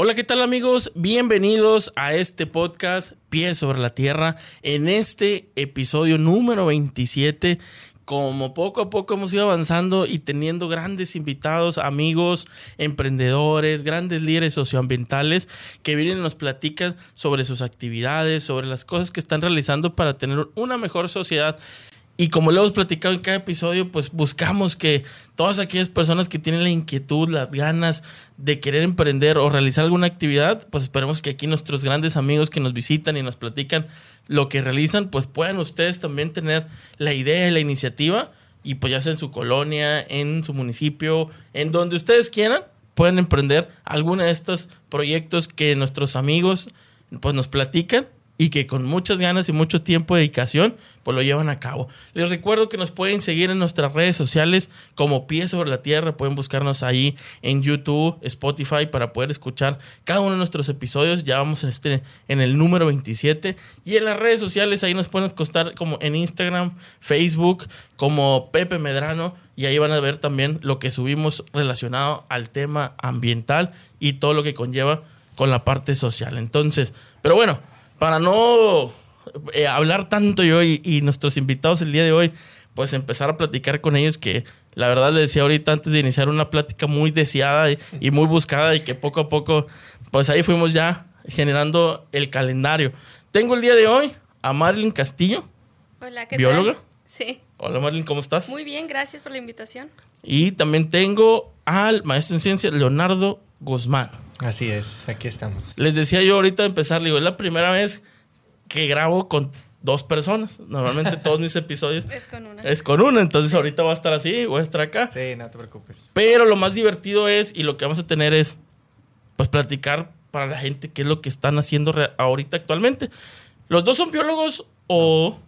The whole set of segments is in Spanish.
Hola, ¿qué tal amigos? Bienvenidos a este podcast Pies sobre la Tierra. En este episodio número 27, como poco a poco hemos ido avanzando y teniendo grandes invitados, amigos, emprendedores, grandes líderes socioambientales que vienen y nos platican sobre sus actividades, sobre las cosas que están realizando para tener una mejor sociedad. Y como lo hemos platicado en cada episodio, pues buscamos que todas aquellas personas que tienen la inquietud, las ganas de querer emprender o realizar alguna actividad, pues esperemos que aquí nuestros grandes amigos que nos visitan y nos platican lo que realizan, pues puedan ustedes también tener la idea y la iniciativa y pues ya sea en su colonia, en su municipio, en donde ustedes quieran, pueden emprender alguno de estos proyectos que nuestros amigos pues nos platican y que con muchas ganas y mucho tiempo de dedicación, pues lo llevan a cabo. Les recuerdo que nos pueden seguir en nuestras redes sociales como Pies sobre la Tierra, pueden buscarnos ahí en YouTube, Spotify para poder escuchar cada uno de nuestros episodios. Ya vamos en, este, en el número 27 y en las redes sociales ahí nos pueden costar como en Instagram, Facebook, como Pepe Medrano y ahí van a ver también lo que subimos relacionado al tema ambiental y todo lo que conlleva con la parte social. Entonces, pero bueno, para no eh, hablar tanto yo y, nuestros invitados el día de hoy, pues empezar a platicar con ellos que la verdad les decía ahorita antes de iniciar una plática muy deseada y, muy buscada y que poco a poco, pues ahí fuimos ya generando el calendario. Tengo el día de hoy a Marilyn Castillo. Hola, ¿qué bióloga. Sí. Hola Marilyn, ¿cómo estás? Muy bien, gracias por la invitación. Y también tengo al maestro en ciencias Leonardo Guzmán. Así es, aquí estamos. Les decía yo ahorita de empezar, digo, es la primera vez que grabo con dos personas. Normalmente todos mis episodios es con una. Es con una, entonces ahorita va a estar así, voy a estar acá. Sí, no te preocupes. Pero lo más divertido es, y lo que vamos a tener es, pues platicar para la gente qué es lo que están haciendo ahorita actualmente. ¿Los dos son biólogos o...?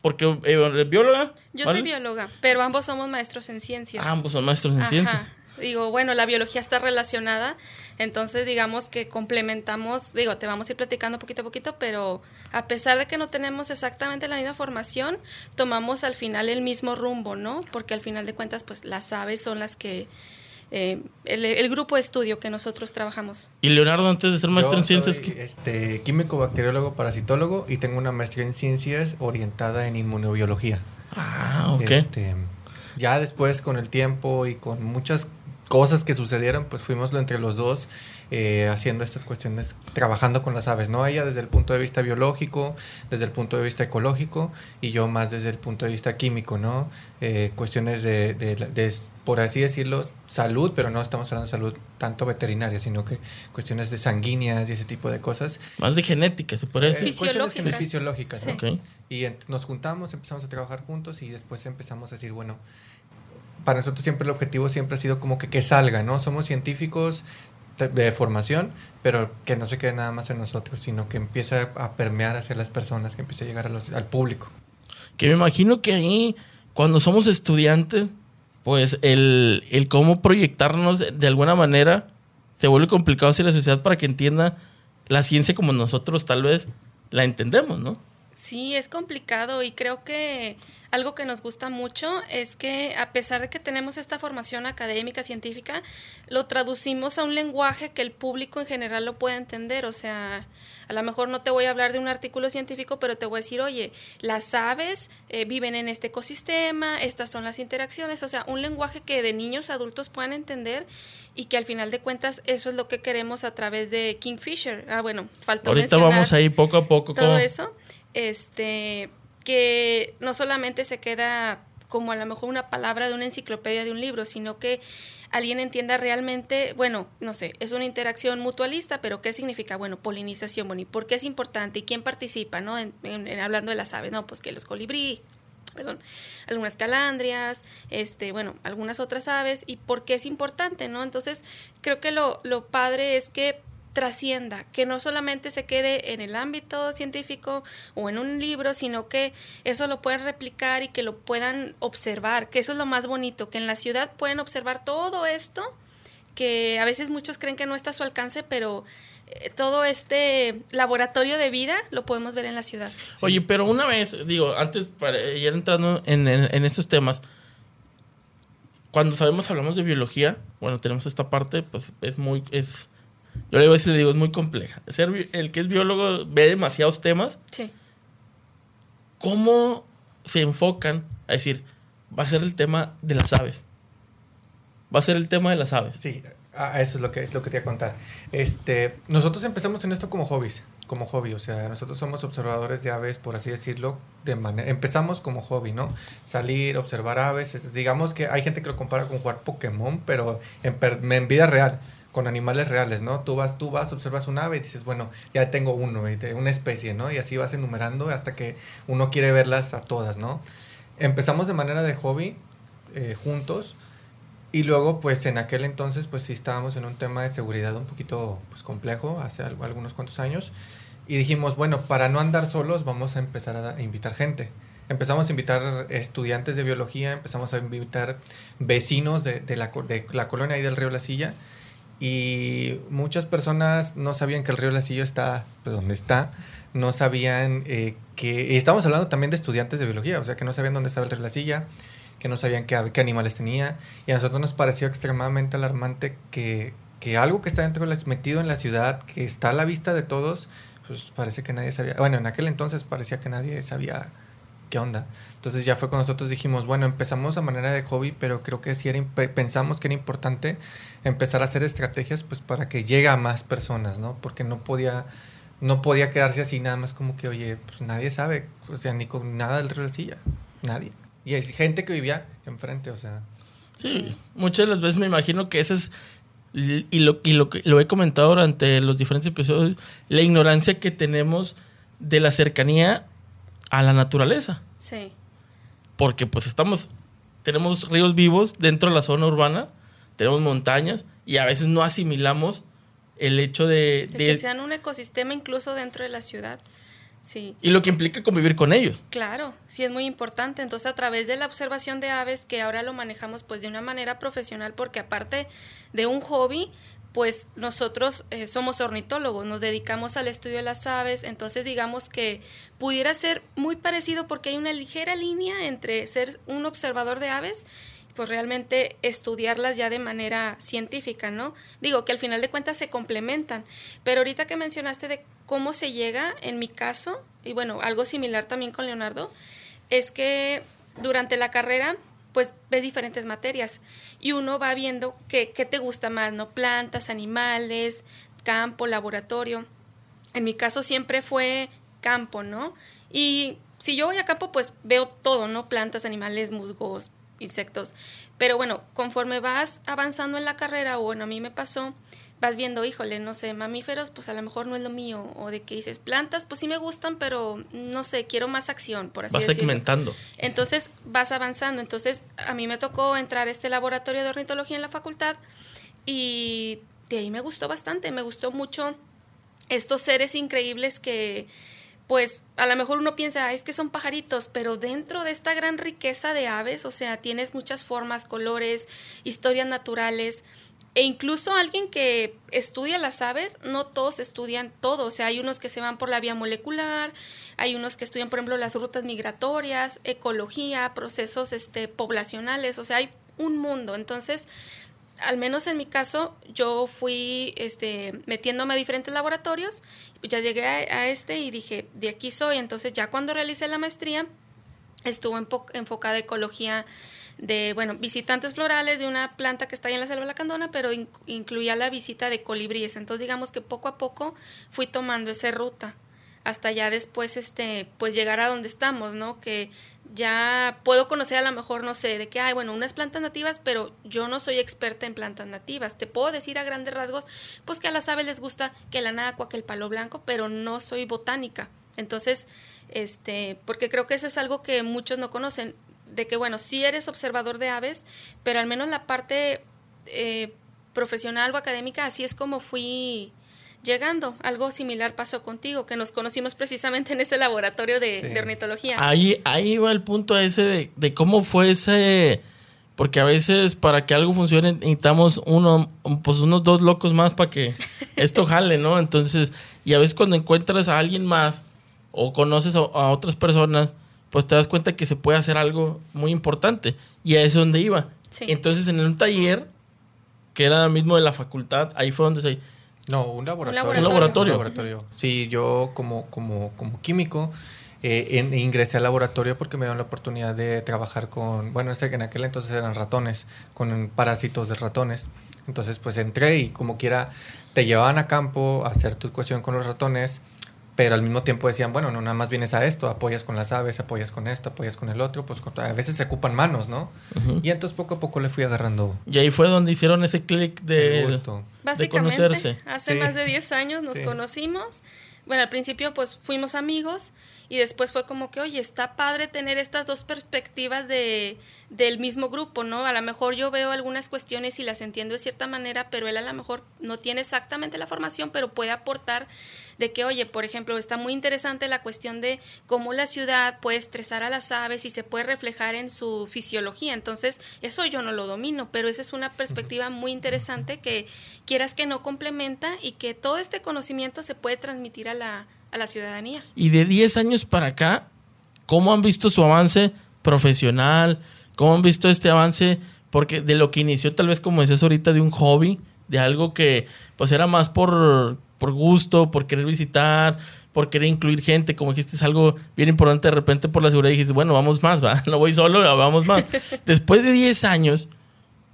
Porque eh, bióloga. Yo soy bióloga, pero ambos somos maestros en ciencias. ambos son maestros en ciencias. Digo, bueno, la biología está relacionada, entonces digamos que complementamos, digo, te vamos a ir platicando poquito a poquito, pero a pesar de que no tenemos exactamente la misma formación, tomamos al final el mismo rumbo, ¿no? Porque al final de cuentas, pues las aves son las que... Eh, el, grupo de estudio que nosotros trabajamos. Y Leonardo, antes de ser maestro en ciencias... Soy, este, químico, bacteriólogo, parasitólogo y tengo una maestría en ciencias orientada en inmunobiología. Ah, ok. Este, ya después con el tiempo y con muchas cosas que sucedieron, pues fuimos entre los dos eh, haciendo estas cuestiones, trabajando con las aves, ¿no? Ella desde el punto de vista biológico, desde el punto de vista ecológico y yo más desde el punto de vista químico, ¿no? Eh, cuestiones de, de, por así decirlo, salud, pero no estamos hablando de salud tanto veterinaria, sino que cuestiones de sanguíneas y ese tipo de cosas. Más de genética, se puede decir. Fisiológicas. fisiológicas, ¿no? Y nos juntamos, empezamos a trabajar juntos y después empezamos a decir, bueno, para nosotros siempre el objetivo siempre ha sido como que, que salga, ¿no? Somos científicos de, formación, pero que no se quede nada más en nosotros, sino que empiece a permear hacia las personas, que empiece a llegar al público. Que me imagino que ahí, cuando somos estudiantes, pues el, el cómo proyectarnos de alguna manera se vuelve complicado hacia la sociedad para que entienda la ciencia como nosotros tal vez la entendemos, ¿no? Sí, es complicado y creo que algo que nos gusta mucho es que a pesar de que tenemos esta formación académica, científica, lo traducimos a un lenguaje que el público en general lo pueda entender. O sea, a lo mejor no te voy a hablar de un artículo científico, pero te voy a decir, oye, las aves eh, viven en este ecosistema, estas son las interacciones. O sea, un lenguaje que de niños a adultos puedan entender y que al final de cuentas eso es lo que queremos a través de Kingfisher. Ah, bueno, faltó Ahorita vamos ahí poco a poco. Todo eso este, que no solamente se queda como a lo mejor una palabra de una enciclopedia de un libro, sino que alguien entienda realmente, bueno, no sé, es una interacción mutualista, pero ¿qué significa? Bueno, polinización, bueno, ¿y por qué es importante? ¿Y quién participa, no? En, hablando de las aves, no, pues que los colibrí, perdón, algunas calandrias, este, bueno, algunas otras aves, y por qué es importante, ¿no? Entonces, creo que lo, lo padre es que trascienda, que no solamente se quede en el ámbito científico o en un libro, sino que eso lo puedan replicar y que lo puedan observar, que eso es lo más bonito, que en la ciudad pueden observar todo esto, que a veces muchos creen que no está a su alcance, pero eh, todo este laboratorio de vida lo podemos ver en la ciudad. Oye, pero una vez, digo, antes para ir entrando en, en estos temas, cuando sabemos, hablamos de biología, bueno, tenemos esta parte, pues es muy, es Yo le digo, a veces le digo, es muy compleja. Ser el que es biólogo ve demasiados temas. Sí. ¿Cómo se enfocan a decir, va a ser el tema de las aves? Va a ser el tema de las aves. Sí, eso es lo que, lo que te iba a contar. Este, nosotros empezamos en esto como hobbies, como hobby, o sea, nosotros somos observadores de aves, por así decirlo, de manera, empezamos como hobby, ¿no? Salir, observar aves, es- digamos que hay gente que lo compara con jugar Pokémon, pero en, en vida real, con animales reales, ¿no? Tú vas, tú vas, observas un ave y dices, bueno, ya tengo uno, y una especie, ¿no? Y así vas enumerando hasta que uno quiere verlas a todas, ¿no? Empezamos de manera de hobby, eh, juntos, y luego, pues en aquel entonces, pues sí estábamos en un tema de seguridad un poquito pues, complejo, hace al- algunos cuantos años. Y dijimos, bueno, para no andar solos, vamos a empezar a invitar gente. Empezamos a invitar estudiantes de biología, empezamos a invitar vecinos de, de la, de la colonia y del río La Silla. Y muchas personas no sabían que el río La Silla está pues, donde está. No sabían eh, que... Y estamos hablando también de estudiantes de biología, o sea, que no sabían dónde estaba el río La Silla, que no sabían qué, qué animales tenía. Y a nosotros nos pareció extremadamente alarmante que, que algo que está dentro metido en la ciudad, que está a la vista de todos, pues parece que nadie sabía. Bueno, en aquel entonces parecía que nadie sabía qué onda. Entonces ya fue cuando nosotros dijimos, bueno, empezamos a manera de hobby, pero creo que sí era, pensamos que era importante empezar a hacer estrategias pues para que llegue a más personas, ¿no? Porque no podía no podía quedarse así nada más como que, oye, pues nadie sabe, o sea, ni con nada del río Silla, nadie. Y hay gente que vivía enfrente, o sea, Sí, muchas de las veces me imagino que ese es, y lo, y lo lo he comentado durante los diferentes episodios, la ignorancia que tenemos de la cercanía a la naturaleza. Sí. Porque pues estamos, tenemos ríos vivos dentro de la zona urbana, tenemos montañas y a veces no asimilamos el hecho de... De de- que sean un ecosistema incluso dentro de la ciudad. Sí. y lo que implica convivir con ellos. Claro, sí es muy importante. Entonces, a través de la observación de aves, que ahora lo manejamos pues de una manera profesional, porque aparte de un hobby, pues nosotros eh, somos ornitólogos, nos dedicamos al estudio de las aves, entonces digamos que pudiera ser muy parecido porque hay una ligera línea entre ser un observador de aves pues realmente estudiarlas ya de manera científica, ¿no? Digo que al final de cuentas se complementan, pero ahorita que mencionaste de cómo se llega, en mi caso, y bueno, algo similar también con Leonardo, es que durante la carrera pues ves diferentes materias y uno va viendo qué, qué te gusta más, ¿no? Plantas, animales, campo, laboratorio. En mi caso siempre fue campo, ¿no? Y si yo voy a campo, pues veo todo, ¿no? Plantas, animales, musgos, insectos. Pero bueno, conforme vas avanzando en la carrera, bueno, a mí me pasó, vas viendo, híjole, no sé, mamíferos, pues a lo mejor no es lo mío. O de que dices, plantas, pues sí me gustan, pero no sé, quiero más acción, por así Vas decirlo. segmentando. Entonces vas avanzando. Entonces a mí me tocó entrar a este laboratorio de ornitología en la facultad y de ahí me gustó bastante, me gustó mucho estos seres increíbles que pues a lo mejor uno piensa, "Ah, es que son pajaritos, pero dentro de esta gran riqueza de aves, o sea, tienes muchas formas, colores, historias naturales, e incluso alguien que estudia las aves, no todos estudian todo, o sea, hay unos que se van por la vía molecular, hay unos que estudian, por ejemplo, las rutas migratorias, ecología, procesos este, poblacionales, o sea, hay un mundo. Entonces, al menos en mi caso, yo fui este, metiéndome a diferentes laboratorios, ya llegué a, este y dije, de aquí soy. Entonces, ya cuando realicé la maestría, estuvo enfocada a ecología de, bueno, visitantes florales de una planta que está ahí en la selva lacandona, pero in- incluía la visita de colibríes. Entonces, digamos que poco a poco fui tomando esa ruta hasta ya después, este, pues llegar a donde estamos, ¿no? Que ya puedo conocer a lo mejor, no sé, de que hay, bueno, unas plantas nativas, pero yo no soy experta en plantas nativas. Te puedo decir a grandes rasgos, pues que a las aves les gusta que la anacua, que el palo blanco, pero no soy botánica. Entonces, este, porque creo que eso es algo que muchos no conocen, de que, bueno, sí eres observador de aves, pero al menos la parte eh, profesional o académica, así es como fui llegando. Algo similar pasó contigo, que nos conocimos precisamente en ese laboratorio de, Sí. de ornitología. Ahí, ahí va el punto ese de, de cómo fue ese. Porque a veces para que algo funcione necesitamos uno, pues unos dos locos más para que esto jale, ¿no? Entonces, y a veces cuando encuentras a alguien más o conoces a, a otras personas, pues te das cuenta que se puede hacer algo muy importante. Y a eso es donde iba. Sí. Entonces, en un taller, que era mismo de la facultad, ahí fue donde se... No, un laboratorio. Un laboratorio. Un laboratorio. Sí, yo como, como, como químico eh, en- ingresé al laboratorio porque me dieron la oportunidad de trabajar con, bueno, ese que en aquel entonces eran ratones, con parásitos de ratones. Entonces, pues entré y como quiera te llevaban a campo a hacer tu cuestión con los ratones, pero al mismo tiempo decían, bueno, no nada más vienes a esto, apoyas con las aves, apoyas con esto, apoyas con el otro, pues a veces se ocupan manos, ¿no? Y entonces poco a poco le fui agarrando Y ahí fue donde hicieron ese clic de... el gusto. Básicamente, conocerse. hace Sí. más de 10 años nos Sí. conocimos. Bueno, al principio pues fuimos amigos y después fue como que, oye, está padre tener estas dos perspectivas de, del mismo grupo, ¿no? A lo mejor yo veo algunas cuestiones y las entiendo de cierta manera, pero él a lo mejor no tiene exactamente la formación, pero puede aportar de que, oye, por ejemplo, está muy interesante la cuestión de cómo la ciudad puede estresar a las aves y se puede reflejar en su fisiología. Entonces, eso yo no lo domino, pero esa es una perspectiva muy interesante que quieras que no complementa y que todo este conocimiento se puede transmitir a la, a la ciudadanía. Y de 10 años para acá, ¿cómo han visto su avance profesional? ¿Cómo han visto este avance? Porque de lo que inició tal vez como decías ahorita de un hobby, de algo que pues era más por, por gusto, por querer visitar, por querer incluir gente, como dijiste, es algo bien importante de repente por la seguridad dijiste, bueno, vamos más, va, no voy solo, vamos más. Después de 10 años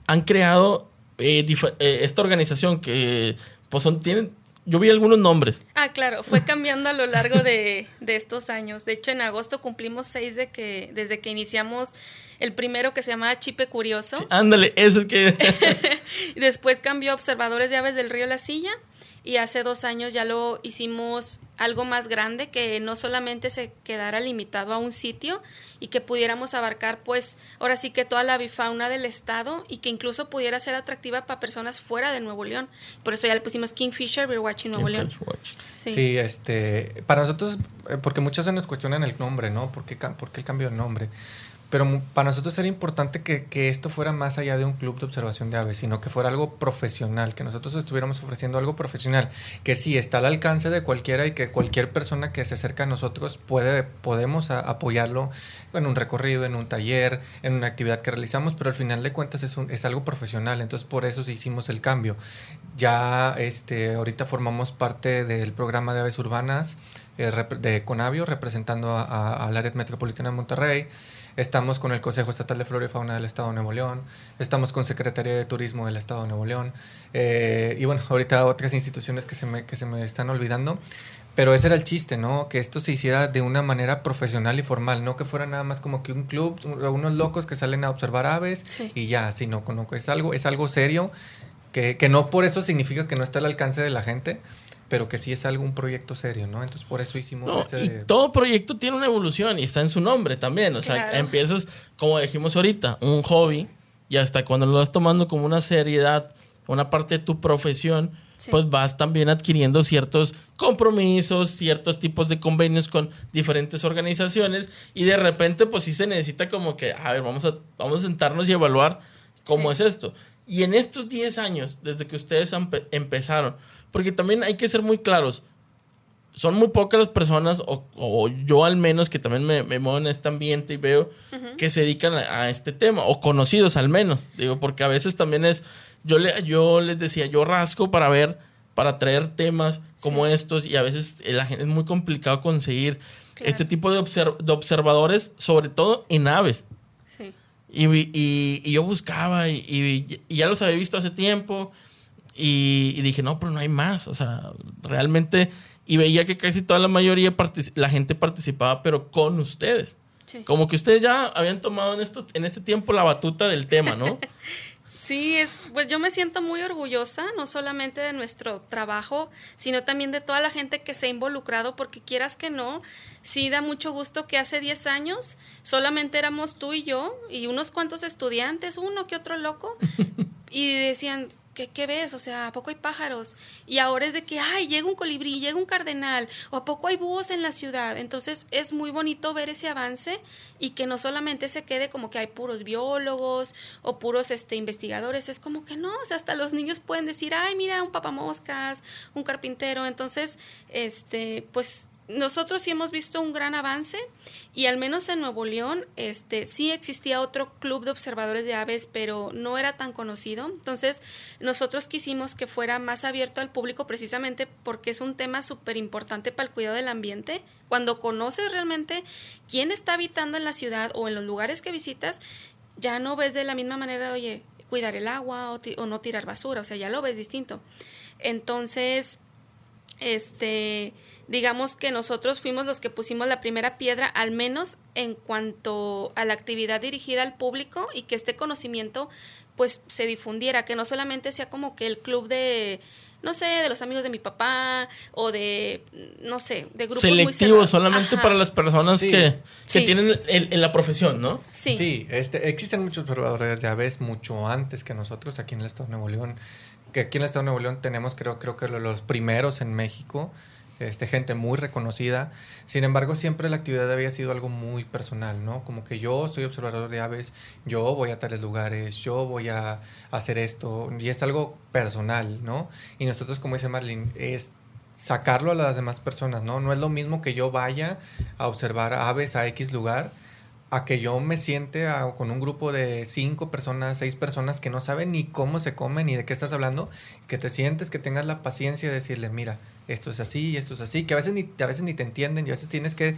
han creado eh, eh, esta organización que pues son, tienen, yo vi algunos nombres. Ah, claro, fue cambiando a lo largo de, de estos años. De hecho, en agosto cumplimos seis de que, desde que iniciamos el primero que se llamaba Chipe Curioso. Sí, ándale, es el que... Después cambió a Observadores de Aves del Río La Silla. Y hace dos años ya lo hicimos algo más grande, que no solamente se quedara limitado a un sitio y que pudiéramos abarcar, pues, ahora sí que toda la bifauna del estado y que incluso pudiera ser atractiva para personas fuera de Nuevo León. Por eso ya le pusimos Kingfisher Birdwatching Nuevo León. Sí. Sí. este, para nosotros, eh, porque muchas veces nos cuestionan el nombre, ¿no? ¿Por qué, ca- por qué el cambio de nombre? Pero para nosotros era importante que, que esto fuera más allá de un club de observación de aves, sino que fuera algo profesional, que nosotros estuviéramos ofreciendo algo profesional, que sí está al alcance de cualquiera y que cualquier persona que se acerca a nosotros puede, podemos a- apoyarlo en un recorrido, en un taller, en una actividad que realizamos, pero al final de cuentas es, un- es algo profesional, entonces por eso sí hicimos el cambio. Ya este, ahorita formamos parte del programa de aves urbanas eh, de Conavio, representando al área metropolitana de Monterrey. Estamos con el Consejo Estatal de Flora y Fauna del Estado de Nuevo León. Estamos con Secretaría de Turismo del Estado de Nuevo León. Eh, y bueno, ahorita otras instituciones que se, me, que se me están olvidando. Pero ese era el chiste, ¿no? Que esto se hiciera de una manera profesional y formal, no que fuera nada más como que un club, un- unos locos que salen a observar aves Sí. y ya, sino que es algo, es algo serio, que, que no por eso significa que no está al alcance de la gente, pero que sí es algo, un proyecto serio, ¿no? Entonces por eso hicimos No, ese... y todo proyecto tiene una evolución y está en su nombre también. O sea, Claro. empiezas, como dijimos ahorita, un hobby y hasta cuando lo vas tomando como una seriedad, una parte de tu profesión, Sí. pues vas también adquiriendo ciertos compromisos, ciertos tipos de convenios con diferentes organizaciones y de repente pues sí se necesita como que, a ver, vamos a, vamos a sentarnos y evaluar cómo Sí. es esto. Y en estos 10 años, desde que ustedes empe- empezaron, porque también hay que ser muy claros, son muy pocas las personas, o, o yo al menos, que también me, me muevo en este ambiente y veo que se dedican a, a este tema, o conocidos al menos. Digo, porque a veces también es, yo, le, yo les decía, yo rasco para ver, para traer temas como estos, y a veces eh, la gente es muy complicado conseguir Claro. este tipo de, obser- de observadores, sobre todo en aves. Sí. Y, y- y yo buscaba y, y- y ya los había visto hace tiempo y, y dije, no, pero no hay más. O sea, realmente, y veía que casi toda la mayoría, la gente participaba, pero con ustedes. Sí. Como que ustedes ya habían tomado en, esto, en este tiempo la batuta del tema, ¿no? Sí, es, pues yo me siento muy orgullosa, no solamente de nuestro trabajo, sino también de toda la gente que se ha involucrado, porque quieras que no, sí da mucho gusto que hace 10 años solamente éramos tú y yo y unos cuantos estudiantes, uno que otro loco, y decían, ¿qué, qué ves? O sea, ¿a poco hay pájaros? Y ahora es de que, ay, llega un colibrí, llega un cardenal, o ¿a poco hay búhos en la ciudad? Entonces es muy bonito ver ese avance y que no solamente se quede como que hay puros biólogos o puros este, investigadores, es como que no, o sea, hasta los niños pueden decir, ay, mira, un papamoscas, un carpintero, entonces, este, pues nosotros sí hemos visto un gran avance y al menos en Nuevo León este sí existía otro club de observadores de aves pero no era tan conocido. Entonces nosotros quisimos que fuera más abierto al público precisamente porque es un tema súper importante para el cuidado del ambiente. Cuando conoces realmente quién está habitando en la ciudad o en los lugares que visitas ya no ves de la misma manera oye cuidar el agua o, o no tirar basura o sea ya lo ves distinto. Entonces este digamos que nosotros fuimos los que pusimos la primera piedra, al menos en cuanto a la actividad dirigida al público y que este conocimiento pues se difundiera, que no solamente sea como que el club de no sé, de los amigos de mi papá o de, no sé, de grupos Selectivos, solamente para las personas que, que tienen en la profesión, ¿no? Sí. Sí, este, existen muchos observadores de aves mucho antes que nosotros aquí en el Estado de Nuevo León, que aquí en el Estado de Nuevo León tenemos creo, creo que los primeros en México, este, gente muy reconocida. Sin embargo, siempre la actividad había sido algo muy personal, ¿no? Como que yo soy observador de aves, yo voy a tales lugares, yo voy a hacer esto, y es algo personal, ¿no? Y nosotros, como dice Marlene, es sacarlo a las demás personas, ¿no? No es lo mismo que yo vaya a observar aves a X lugar a que yo me siente con un grupo de cinco personas, seis personas que no saben ni cómo se comen ni de qué estás hablando, que te sientes, que tengas la paciencia de decirle, mira, esto es así y esto es así, que a veces ni, a veces ni te entienden y a veces tienes que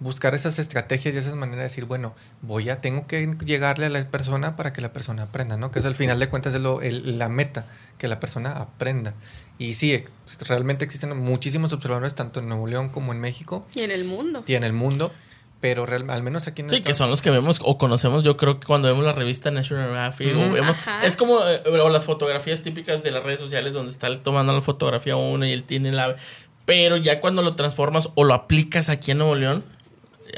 buscar esas estrategias y esas maneras de decir, bueno, voy a, tengo que llegarle a la persona para que la persona aprenda, ¿no? Que eso al final de cuentas es lo, la meta, que la persona aprenda. Y sí, realmente existen muchísimos observadores tanto en Nuevo León como en México. Y en el mundo. Y en el mundo pero al menos aquí en Sí, que son los que vemos o conocemos, yo creo que cuando vemos la revista National Geographic, o vemos, es como eh, o las fotografías típicas de las redes sociales donde está tomando la fotografía uno y él tiene la... Pero ya cuando lo transformas o lo aplicas aquí en Nuevo León,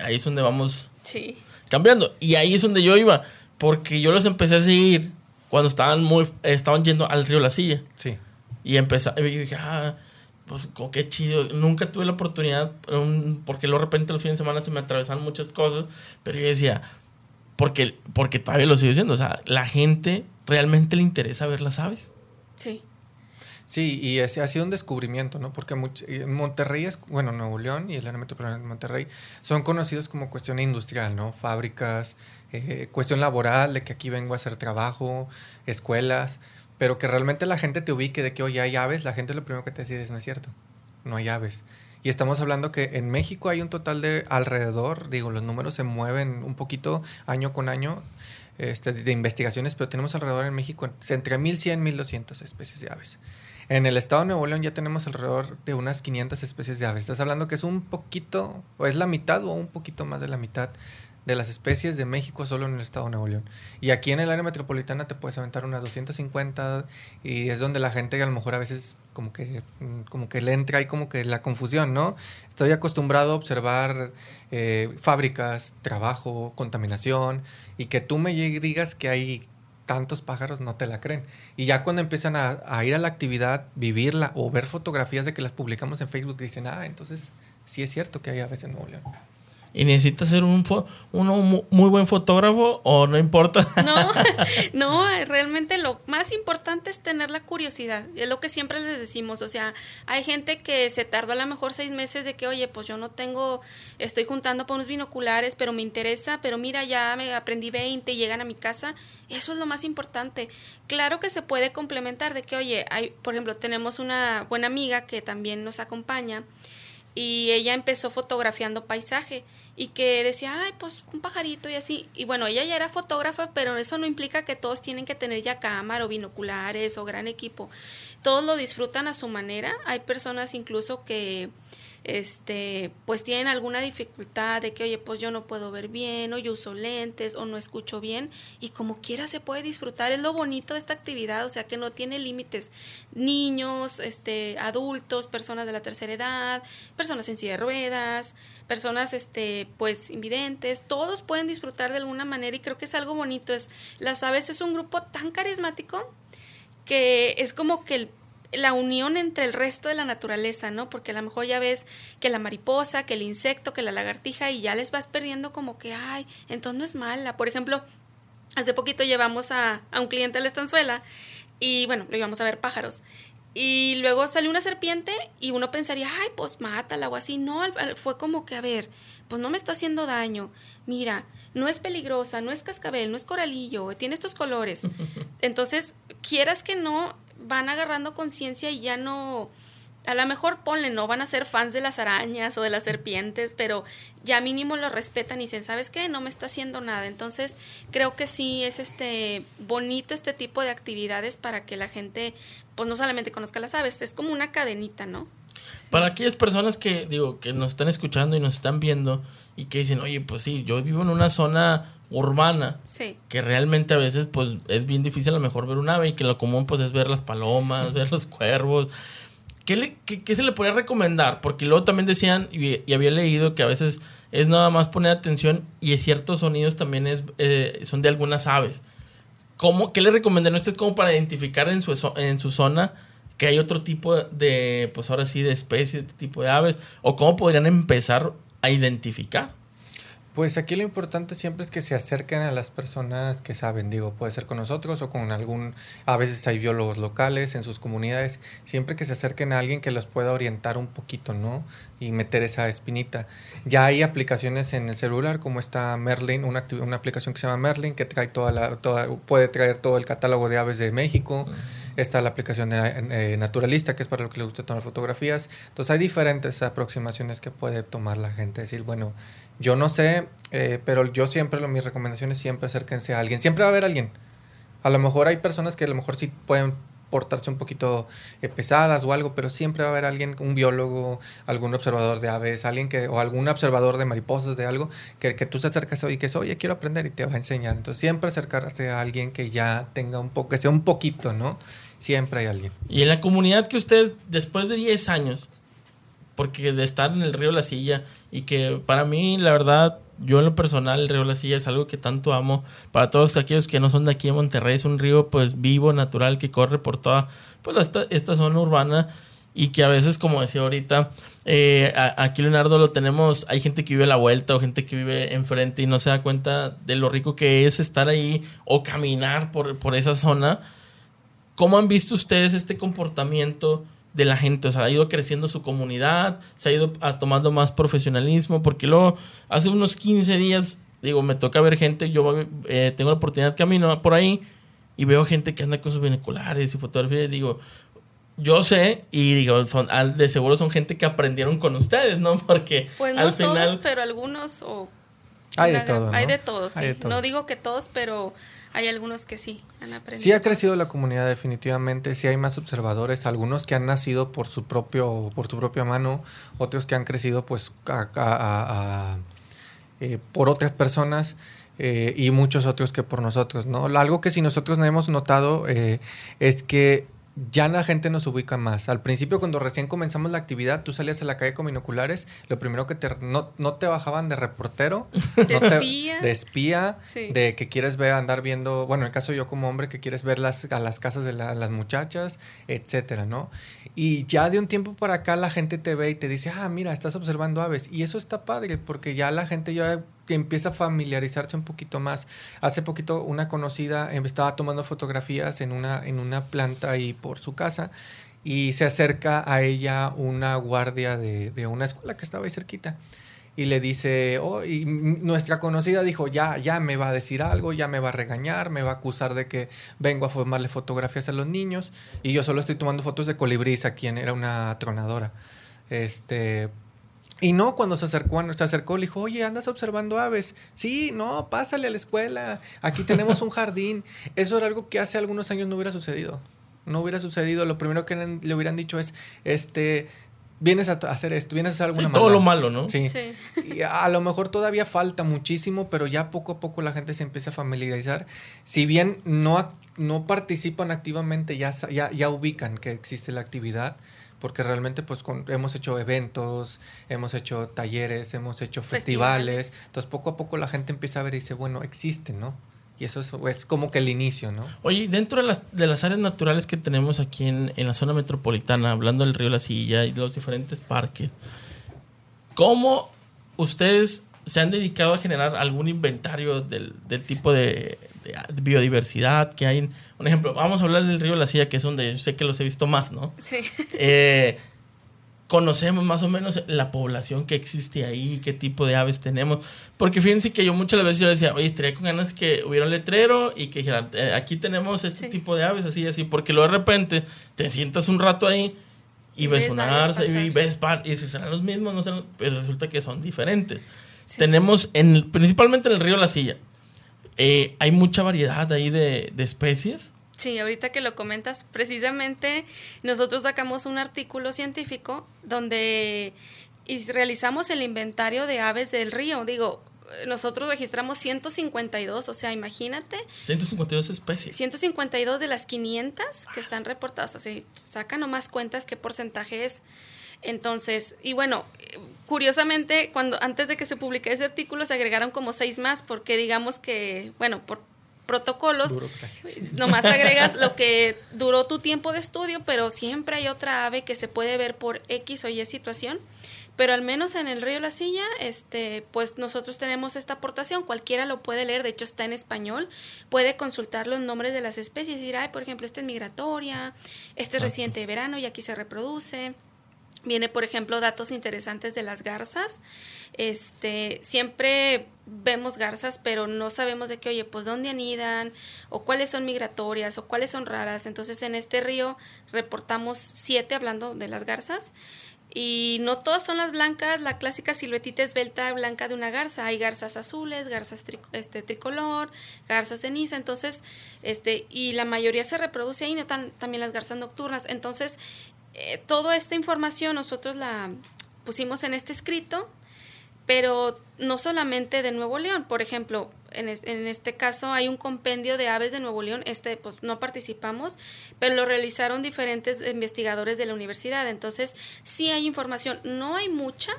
ahí es donde vamos sí. cambiando. Y ahí es donde yo iba, porque yo los empecé a seguir cuando estaban muy estaban yendo al río La Silla. Sí. Y empecé, y dije, ah, pues qué chido. Nunca tuve la oportunidad, porque de repente los fines de semana se me atravesaban muchas cosas, pero yo decía, porque, porque todavía lo sigo diciendo, o sea, la gente realmente le interesa ver las aves. Sí. Sí, y ese ha sido un descubrimiento, ¿no? Porque en Monterrey, es, bueno, Nuevo León y el área metropolitana de Monterrey son conocidos como cuestión industrial, ¿no? Fábricas, eh, cuestión laboral, de que aquí vengo a hacer trabajo, escuelas, pero que realmente la gente te ubique de que, hoy hay aves, la gente lo primero que te dice es, no es cierto, no hay aves. Y estamos hablando que en México hay un total de alrededor, digo, los números se mueven un poquito año con año este, de investigaciones, pero tenemos alrededor en México entre 1.100 y 1.200 especies de aves. En el estado de Nuevo León ya tenemos alrededor de unas 500 especies de aves. Estás hablando que es un poquito, o es la mitad o un poquito más de la mitad de las especies de México solo en el estado de Nuevo León. Y aquí en el área metropolitana te puedes aventar unas 250 y es donde la gente a lo mejor a veces como que, mm, como que le entra ahí como que la confusión, ¿no? Estoy acostumbrado a observar eh, fábricas, trabajo, contaminación y que tú me digas que hay tantos pájaros no te la creen. Y ya cuando empiezan a, a, ir a la actividad, vivirla o ver fotografías de que las publicamos en Facebook, dicen, ah, entonces sí es cierto que hay aves en Nuevo León y necesitas ser un uno muy buen fotógrafo o no importa. No, no, realmente lo más importante es tener la curiosidad. Es lo que siempre les decimos. O sea, hay gente que se tardó a lo mejor seis meses de que, oye, pues yo no tengo, estoy juntando por unos binoculares, pero me interesa, pero mira, ya me aprendí 20 y llegan a mi casa. Eso es lo más importante. Claro que se puede complementar de que, oye, hay, por ejemplo, tenemos una buena amiga que también nos acompaña y ella empezó fotografiando paisaje y que decía, ay, pues un pajarito y así. Y bueno, ella ya era fotógrafa, pero eso no implica que todos tienen que tener ya cámara o binoculares o gran equipo. Todos lo disfrutan a su manera. Hay personas incluso que este, pues tienen alguna dificultad de que, oye, pues yo no puedo ver bien, o yo uso lentes, o no escucho bien, y como quiera se puede disfrutar. Es lo bonito de esta actividad, o sea, que no tiene límites. Niños, este, adultos, personas de la tercera edad, personas en silla de ruedas, personas, este, pues, invidentes, todos pueden disfrutar de alguna manera, y creo que es algo bonito. Es, las aves es un grupo tan carismático que es como que el la unión entre el resto de la naturaleza, ¿no? Porque a lo mejor ya ves que la mariposa, que el insecto, que la lagartija y ya les vas perdiendo como que, ay, entonces no es mala. Por ejemplo, hace poquito llevamos a, a un cliente a la estanzuela y bueno, lo íbamos a ver pájaros. Y luego salió una serpiente y uno pensaría, ay, pues mátala o así. No, fue como que, a ver, pues no me está haciendo daño. Mira, no es peligrosa, no es cascabel, no es coralillo, tiene estos colores. Entonces, quieras que no, van agarrando conciencia y ya no, a lo mejor ponle, no van a ser fans de las arañas o de las serpientes, pero ya mínimo lo respetan y dicen, ¿sabes qué? No me está haciendo nada. Entonces, creo que sí es este bonito este tipo de actividades para que la gente, pues no solamente conozca las aves, es como una cadenita, ¿no? Para aquellas personas que, digo, que nos están escuchando y nos están viendo y que dicen, oye, pues sí, yo vivo en una zona urbana sí. que realmente a veces pues es bien difícil a lo mejor ver un ave y que lo común pues es ver las palomas, ver los cuervos. ¿Qué, le, qué, se le podría recomendar? Porque luego también decían, y, había leído que a veces es nada más poner atención y ciertos sonidos también es, eh, son de algunas aves. ¿Cómo, ¿Qué le recomendarían ustedes como para identificar en su, en su zona que hay otro tipo de, pues ahora sí, de especie, de tipo de aves? ¿O cómo podrían empezar a identificar? Pues aquí lo importante siempre es que se acerquen a las personas que saben, digo, puede ser con nosotros o con algún, a veces hay biólogos locales en sus comunidades, siempre que se acerquen a alguien que los pueda orientar un poquito, ¿no? Y meter esa espinita. Ya hay aplicaciones en el celular como está Merlin, una, una aplicación que se llama Merlin, que trae toda la, toda, puede traer todo el catálogo de aves de México. Está la aplicación de, eh, Naturalista, que es para lo que le gusta tomar fotografías. Entonces hay diferentes aproximaciones que puede tomar la gente. Decir, bueno, yo no sé, eh, pero yo siempre, lo, mis recomendaciones siempre acérquense a alguien. Siempre va a haber alguien. A lo mejor hay personas que a lo mejor sí pueden portarse un poquito eh, pesadas o algo, pero siempre va a haber alguien, un biólogo, algún observador de aves, alguien que, o algún observador de mariposas, de algo, que, que tú se acercas y que es, oye, quiero aprender y te va a enseñar. Entonces siempre acercarse a alguien que ya tenga un poco, que sea un poquito, ¿no? Siempre hay alguien. Y en la comunidad que ustedes, después de 10 años, porque de estar en el río La Silla, y que para mí, la verdad, yo en lo personal, el río La Silla es algo que tanto amo. Para todos aquellos que no son de aquí en Monterrey, es un río pues vivo, natural, que corre por toda pues, esta, esta zona urbana y que a veces, como decía ahorita, eh, aquí Leonardo lo tenemos, hay gente que vive a la vuelta o gente que vive enfrente y no se da cuenta de lo rico que es estar ahí o caminar por, por esa zona ¿Cómo han visto ustedes este comportamiento de la gente? O sea, ha ido creciendo su comunidad, se ha ido tomando más profesionalismo, porque luego hace unos 15 días, digo, me toca ver gente, yo eh, tengo la oportunidad de caminar por ahí y veo gente que anda con sus binoculares y fotografías y digo, yo sé y digo, son, de seguro son gente que aprendieron con ustedes, ¿no? Porque pues no al final... todos, pero algunos o... Hay de todo. Hay de todos, sí. No digo que todos, pero hay algunos que sí han aprendido. Sí ha crecido la comunidad definitivamente, sí hay más observadores, algunos que han nacido por su propio por su propia mano, otros que han crecido pues eh, por otras personas. Eh, y muchos otros que por nosotros, ¿no? Algo que si nosotros no hemos notado eh, es que ya la gente nos ubica más. Al principio, cuando recién comenzamos la actividad, tú salías a la calle con binoculares, lo primero que te, no, no te bajaban de reportero, de espía, de, espía de que quieres ver, andar viendo, bueno, en el caso yo como hombre, que quieres ver las, a las casas de las muchachas, etcétera, ¿no? Y ya de un tiempo para acá la gente te ve y te dice, ah, mira, estás observando aves. Y eso está padre, porque ya la gente ya empieza a familiarizarse un poquito más. Hace poquito una conocida em, estaba tomando fotografías en una, en una planta ahí por su casa y se acerca a ella una guardia de, de una escuela que estaba ahí cerquita y le dice, oh, y nuestra conocida dijo, ya, ya me va a decir algo, ya me va a regañar, me va a acusar de que vengo a formarle fotografías a los niños y yo solo estoy tomando fotos de colibríes a quien era una tronadora. Este, y no, cuando se acercó, se acercó, le dijo, oye, andas observando aves. Sí, no, pásale a la escuela. Aquí tenemos un jardín. Eso era algo que hace algunos años no hubiera sucedido. No hubiera sucedido. Lo primero que le hubieran dicho es, este, vienes a hacer esto, vienes a hacer alguna sí, Todo lo malo, ¿no? Sí. Y a lo mejor todavía falta muchísimo, pero ya poco a poco la gente se empieza a familiarizar. Si bien no, no participan activamente, ya, ya, ya ubican que existe la actividad porque realmente pues hemos hecho eventos, hemos hecho talleres, hemos hecho festivales. entonces poco a poco la gente empieza a ver y dice, bueno, existe, ¿no? Y eso es, como que el inicio, ¿no? Oye, dentro de las, de las áreas naturales que tenemos aquí en, en la zona metropolitana, hablando del río La Silla y de los diferentes parques, ¿cómo ustedes se han dedicado a generar algún inventario del, tipo de, biodiversidad que hay. Un ejemplo, vamos a hablar del río La Silla, que es donde yo sé que los he visto más, ¿no? Sí. Eh, conocemos más o menos la población que existe ahí, qué tipo de aves tenemos. Porque fíjense que yo muchas veces yo decía, oye, estaría con ganas que hubiera un letrero y que dijeran, eh, aquí tenemos este tipo de aves, así, así. Porque luego de repente te sientas un rato ahí y, ves, una arza y ves par, y dices, serán los mismos, no serán, pero resulta que son diferentes. Tenemos, en, principalmente en el río La Silla, eh, hay mucha variedad ahí de, de especies. Sí, ahorita que lo comentas, precisamente nosotros sacamos un artículo científico donde realizamos el inventario de aves del río. Digo, nosotros registramos 152, o sea, imagínate. 152 especies. 152 de las 500 que están reportadas. O sea, saca nomás cuentas qué porcentaje es. Entonces, y bueno, curiosamente, cuando antes de que se publique ese artículo se agregaron como seis más, porque digamos que, bueno, por protocolos. Nomás agregas lo que duró tu tiempo de estudio, pero siempre hay otra ave que se puede ver por X o Y situación. Pero al menos en el río La Silla, este, pues nosotros tenemos esta aportación, cualquiera lo puede leer, de hecho está en español, puede consultar los nombres de las especies y decir, ay, por ejemplo, esta es migratoria, este es reciente de verano y aquí se reproduce. Viene, por ejemplo, datos interesantes de las garzas. Este, siempre vemos garzas, pero no sabemos de qué, oye, pues dónde anidan, o cuáles son migratorias, o cuáles son raras. Entonces, en este río reportamos siete hablando de las garzas. Y no todas son las blancas, la clásica siluetita esbelta blanca de una garza. Hay garzas azules, garzas este, tricolor, garzas ceniza, entonces, este, y la mayoría se reproduce ahí, no también las garzas nocturnas. Entonces, eh, toda esta información nosotros la pusimos en este escrito, pero no solamente de Nuevo León, por ejemplo, en, este caso hay un compendio de aves de Nuevo León, este pues no participamos, pero lo realizaron diferentes investigadores de la universidad, entonces sí hay información, no hay mucha,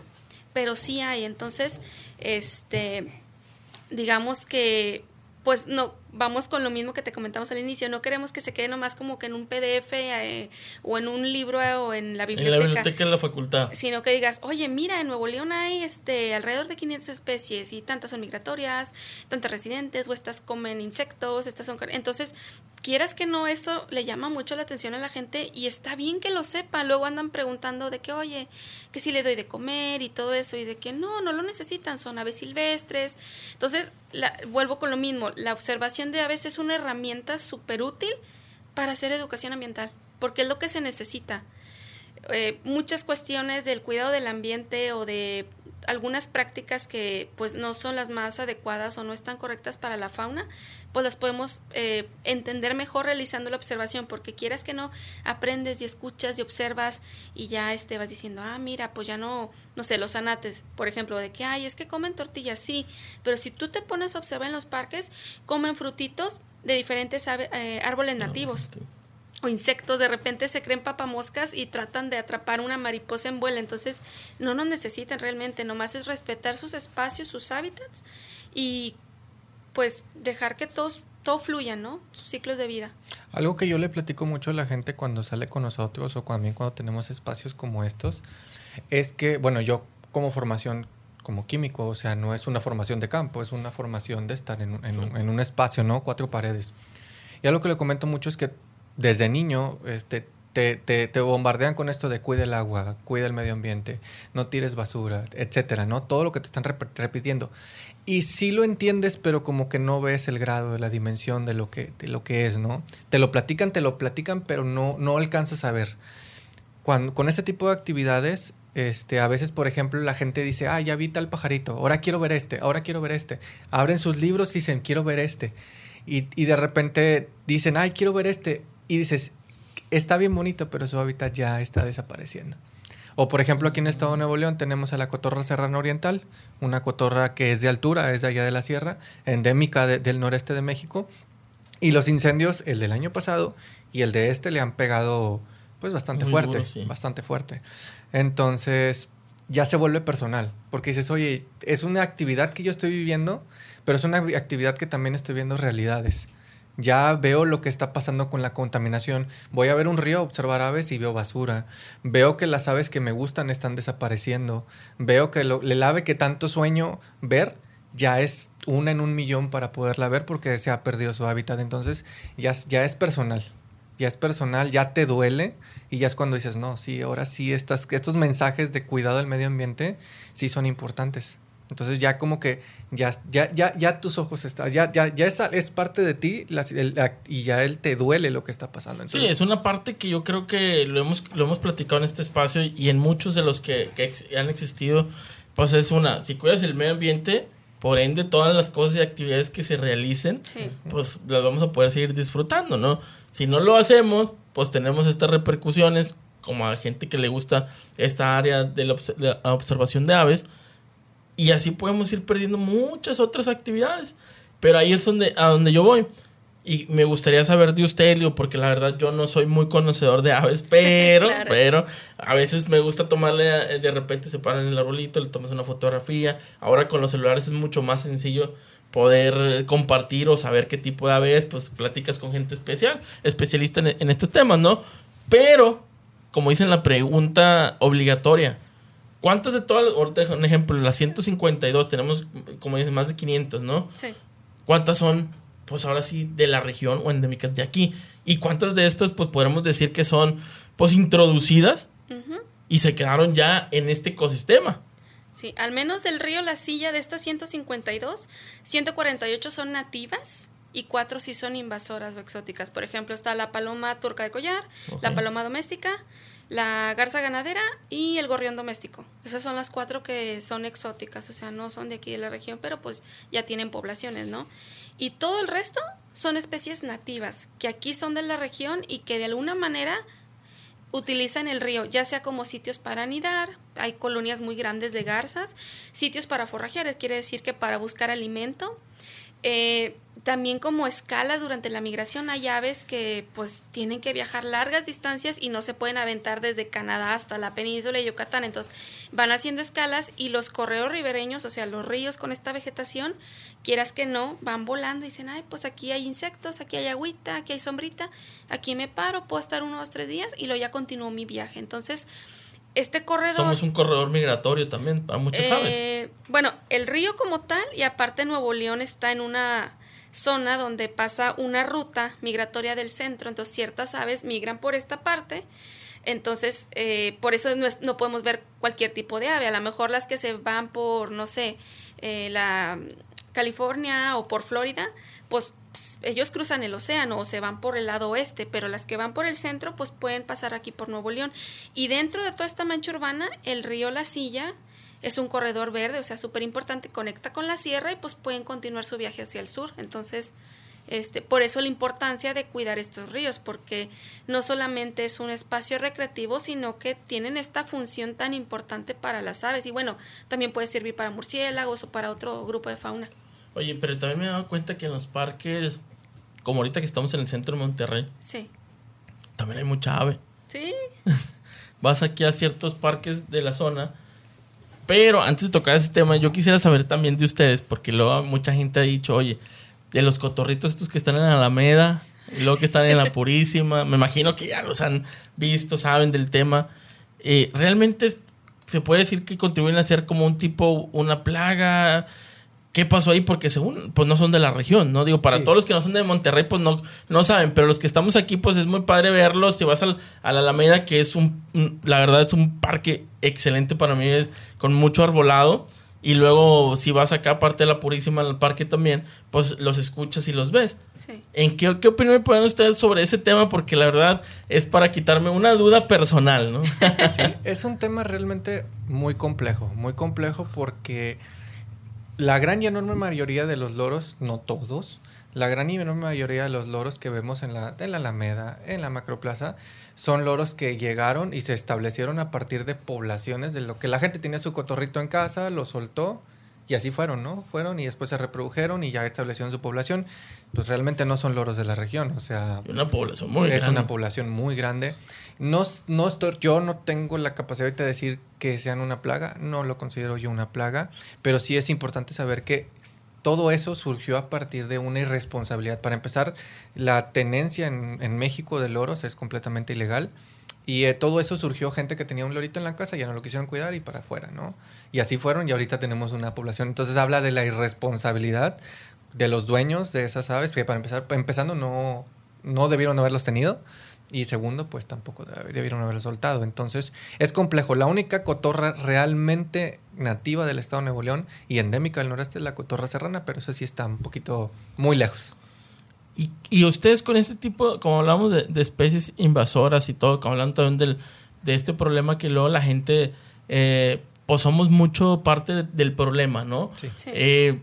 pero sí hay, entonces, este, digamos que pues no, vamos con lo mismo que te comentamos al inicio, no queremos que se quede nomás como que en un PDF eh, o en un libro eh, o en la biblioteca. En la biblioteca de la facultad. Sino que digas, oye, mira, en Nuevo León hay este, alrededor de 500 especies y tantas son migratorias, tantas residentes, o estas comen insectos, estas son... Entonces, quieras que no, eso le llama mucho la atención a la gente y está bien que lo sepa. Luego andan preguntando de que, oye, que si le doy de comer y todo eso, y de que no, no lo necesitan, son aves silvestres. Entonces, vuelvo con lo mismo, la observación de aves es una herramienta súper útil para hacer educación ambiental, porque es lo que se necesita. Eh, muchas cuestiones del cuidado del ambiente o de algunas prácticas que pues no son las más adecuadas o no están correctas para la fauna, pues las podemos eh, entender mejor realizando la observación, porque quieras que no, aprendes y escuchas y observas y ya este, vas diciendo, ah, mira, pues ya no, no sé, los anates, por ejemplo, de que, ay, es que comen tortillas, sí, pero si tú te pones a observar en los parques, comen frutitos de diferentes eh, árboles nativos o insectos, de repente se creen papamoscas y tratan de atrapar una mariposa en vuelo. Entonces, no nos necesitan realmente, nomás es respetar sus espacios, sus hábitats y pues dejar que todos, todo fluya, ¿no? Sus ciclos de vida. Algo que yo le platico mucho a la gente cuando sale con nosotros o también cuando tenemos espacios como estos, es que, bueno, yo como formación como químico, o sea, no es una formación de campo, es una formación de estar en, en, un, en un espacio, ¿no? Cuatro paredes. Y algo que le comento mucho es que desde niño este, te, te, te, bombardean con esto de cuida el agua, cuida el medio ambiente, no tires basura, etcétera, ¿no? Todo lo que te están repitiendo. Y sí lo entiendes, pero como que no ves el grado, la dimensión de lo que, de lo que es, ¿no? Te lo platican, te lo platican, pero no, no alcanzas a ver. Cuando, con este tipo de actividades, este, a veces, por ejemplo, la gente dice, ah, ya vi tal pajarito, ahora quiero ver este, ahora quiero ver este. Abren sus libros y dicen, quiero ver este. Y, y de repente dicen, ay, quiero ver este y dices, está bien bonito, pero su hábitat ya está desapareciendo. O por ejemplo, aquí en el estado de Nuevo León tenemos a la cotorra serrana oriental, una cotorra que es de altura, es de allá de la sierra, endémica del noreste de México. Y los incendios, el del año pasado y el de este, le han pegado pues bastante fuerte, bastante fuerte. Entonces ya se vuelve personal, porque dices, oye, es una actividad que yo estoy viviendo, pero es una actividad que también estoy viendo realidades. Ya veo lo que está pasando con la contaminación. Voy a ver un río, observar aves y veo basura. Veo que las aves que me gustan están desapareciendo. Veo que el ave que tanto sueño ver ya es una en un millón para poderla ver porque se ha perdido su hábitat. Entonces ya, ya es personal. Ya es personal, ya te duele y ya es cuando dices, no, sí, ahora sí, estas, estos mensajes de cuidado del medio ambiente sí son importantes. Entonces ya como que ya, ya, ya, ya tus ojos están, ya, ya, ya es, es parte de ti y ya él te duele lo que está pasando. sí, es una parte que yo creo que lo hemos, lo hemos platicado en este espacio y en muchos de los que, que han existido, pues es una, si cuidas el medio ambiente, por ende, todas las cosas y actividades que se realicen, pues las vamos a poder seguir disfrutando, ¿no? Si no lo hacemos, pues tenemos estas repercusiones, como a gente que le gusta esta área de la, observación de aves, y así podemos ir perdiendo muchas otras actividades. Pero ahí es donde, a donde yo voy. Y me gustaría saber de usted, Leo, porque la verdad yo no soy muy conocedor de aves, pero, pero a veces me gusta tomarle, eh, de repente se paran en el arbolito, le tomas una fotografía. Ahora con los celulares es mucho más sencillo poder compartir o saber qué tipo de aves, pues platicas con gente especial, especialista en, en estos temas, ¿no? Pero, como dicen la pregunta obligatoria, ¿cuántas de todas, ahorita un ejemplo, las 152, tenemos, como más de 500, ¿no? Sí. ¿Cuántas son pues ahora sí, de la región o endémicas de aquí. ¿Y cuántas de estas, pues podremos decir que son, pues, introducidas y se quedaron ya en este ecosistema? Sí, al menos del río La Silla de estas 152, 148 son nativas y cuatro sí son invasoras o exóticas. Por ejemplo, está la paloma turca de collar, la paloma doméstica, la garza ganadera y el gorrión doméstico. Esas son las cuatro que son exóticas, o sea, no son de aquí de la región, pero pues ya tienen poblaciones, ¿no? Y todo el resto son especies nativas, que aquí son de la región y que de alguna manera utilizan el río, ya sea como sitios para anidar, hay colonias muy grandes de garzas, sitios para forrajear, quiere decir que para buscar alimento, eh, también como escalas durante la migración hay aves que pues tienen que viajar largas distancias y no se pueden aventar desde Canadá hasta la península de Yucatán, entonces van haciendo escalas y los correos ribereños, o sea, los ríos con esta vegetación, quieras que no, van volando y dicen, ay, pues aquí hay insectos, aquí hay agüita, aquí hay sombrita, aquí me paro, puedo estar uno o tres días y luego ya continúo mi viaje. Entonces, este corredor... Somos un corredor migratorio también para muchas eh, aves. Bueno, el río como tal y aparte Nuevo León está en una zona donde pasa una ruta migratoria del centro, entonces ciertas aves migran por esta parte, entonces eh, por eso no, podemos ver cualquier tipo de ave, a lo mejor las que se van por, no sé, eh, la California o por Florida, pues ellos cruzan el océano o se van por el lado oeste, pero las que van por el centro pues pueden pasar aquí por Nuevo León. Y dentro de toda esta mancha urbana, el río La Silla es un corredor verde, o sea, súper importante, conecta con la sierra y pues pueden continuar su viaje hacia el sur. Entonces, este, por eso la importancia de cuidar estos ríos, porque no solamente es un espacio recreativo, sino que tienen esta función tan importante para las aves. Y bueno, también puede servir para murciélagos o para otro grupo de fauna. Oye, pero también me he dado cuenta que en los parques, como ahorita que estamos en el centro de Monterrey, sí. también hay mucha ave. Sí. Vas aquí a ciertos parques de la zona pero antes de tocar ese tema, yo quisiera saber también de ustedes, porque luego mucha gente ha dicho, oye, de los cotorritos estos que están en Alameda, y luego que están en la Purísima, me imagino que ya los han visto, saben del tema. Eh, ¿Realmente se puede decir que contribuyen a ser como un tipo, una plaga? Qué pasó ahí, porque según, pues no son de la región, ¿no? Digo, para todos los que no son de Monterrey, pues no, no saben, pero los que estamos aquí, pues es muy padre verlos. Si vas al, a la Alameda, que es un, la verdad es un parque excelente para mí, es con mucho arbolado. Y luego, si vas acá, aparte de la Purísima, al parque también, pues los escuchas y los ves. Sí. ¿En qué, qué opinión me ponen ustedes sobre ese tema? Porque la verdad es para quitarme una duda personal, ¿no? sí, es un tema realmente muy complejo, muy complejo porque la gran y enorme mayoría de los loros, no todos, la gran y enorme mayoría de los loros que vemos en la, en la Alameda, en la Macroplaza, son loros que llegaron y se establecieron a partir de poblaciones, de lo que la gente tenía su cotorrito en casa, lo soltó y así fueron, ¿no? Fueron y después se reprodujeron y ya establecieron su población. Pues realmente no son loros de la región, o sea... Una población muy es una población muy grande. No, no estoy, yo no tengo la capacidad de decir que sean una plaga, no lo considero yo una plaga, pero sí es importante saber que todo eso surgió a partir de una irresponsabilidad. Para empezar, la tenencia en, México de loros es completamente ilegal. Y eh, todo eso surgió gente que tenía un lorito en la casa, ya no lo quisieron cuidar y para afuera, ¿no? Y así fueron y ahorita tenemos una población. Entonces habla de la irresponsabilidad de los dueños de esas aves, que para empezar, empezando no, no debieron haberlos tenido. Y segundo, pues tampoco debieron haberlos soltado. Entonces, es complejo. La única cotorra realmente nativa del estado de Nuevo León y endémica del noreste es la cotorra serrana, pero eso sí está un poquito muy lejos. Y, ustedes con este tipo, como hablamos de, especies invasoras y todo, como hablan también del, de este problema que luego la gente, eh, pues somos mucho parte del problema, ¿no? Sí. Eh,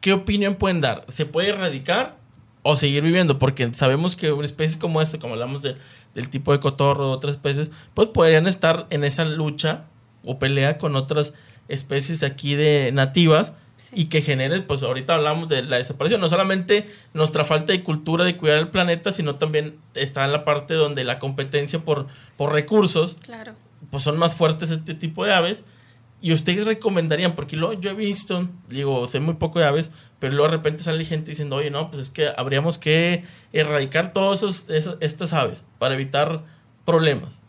¿Qué opinión pueden dar? ¿Se puede erradicar o seguir viviendo? Porque sabemos que especies como esta, como hablamos del tipo de cotorro, otras especies, pues podrían estar en esa lucha o pelea con otras especies aquí de nativas y que genere, pues ahorita hablamos de la desaparición, no solamente nuestra falta de cultura de cuidar el planeta, sino también está en la parte donde la competencia por, por recursos, claro. pues son más fuertes este tipo de aves. Y ustedes recomendarían, porque luego yo he visto, digo, sé muy poco de aves, pero luego de repente sale gente diciendo, oye, no, pues es que habríamos que erradicar todas esos, estas aves para evitar problemas.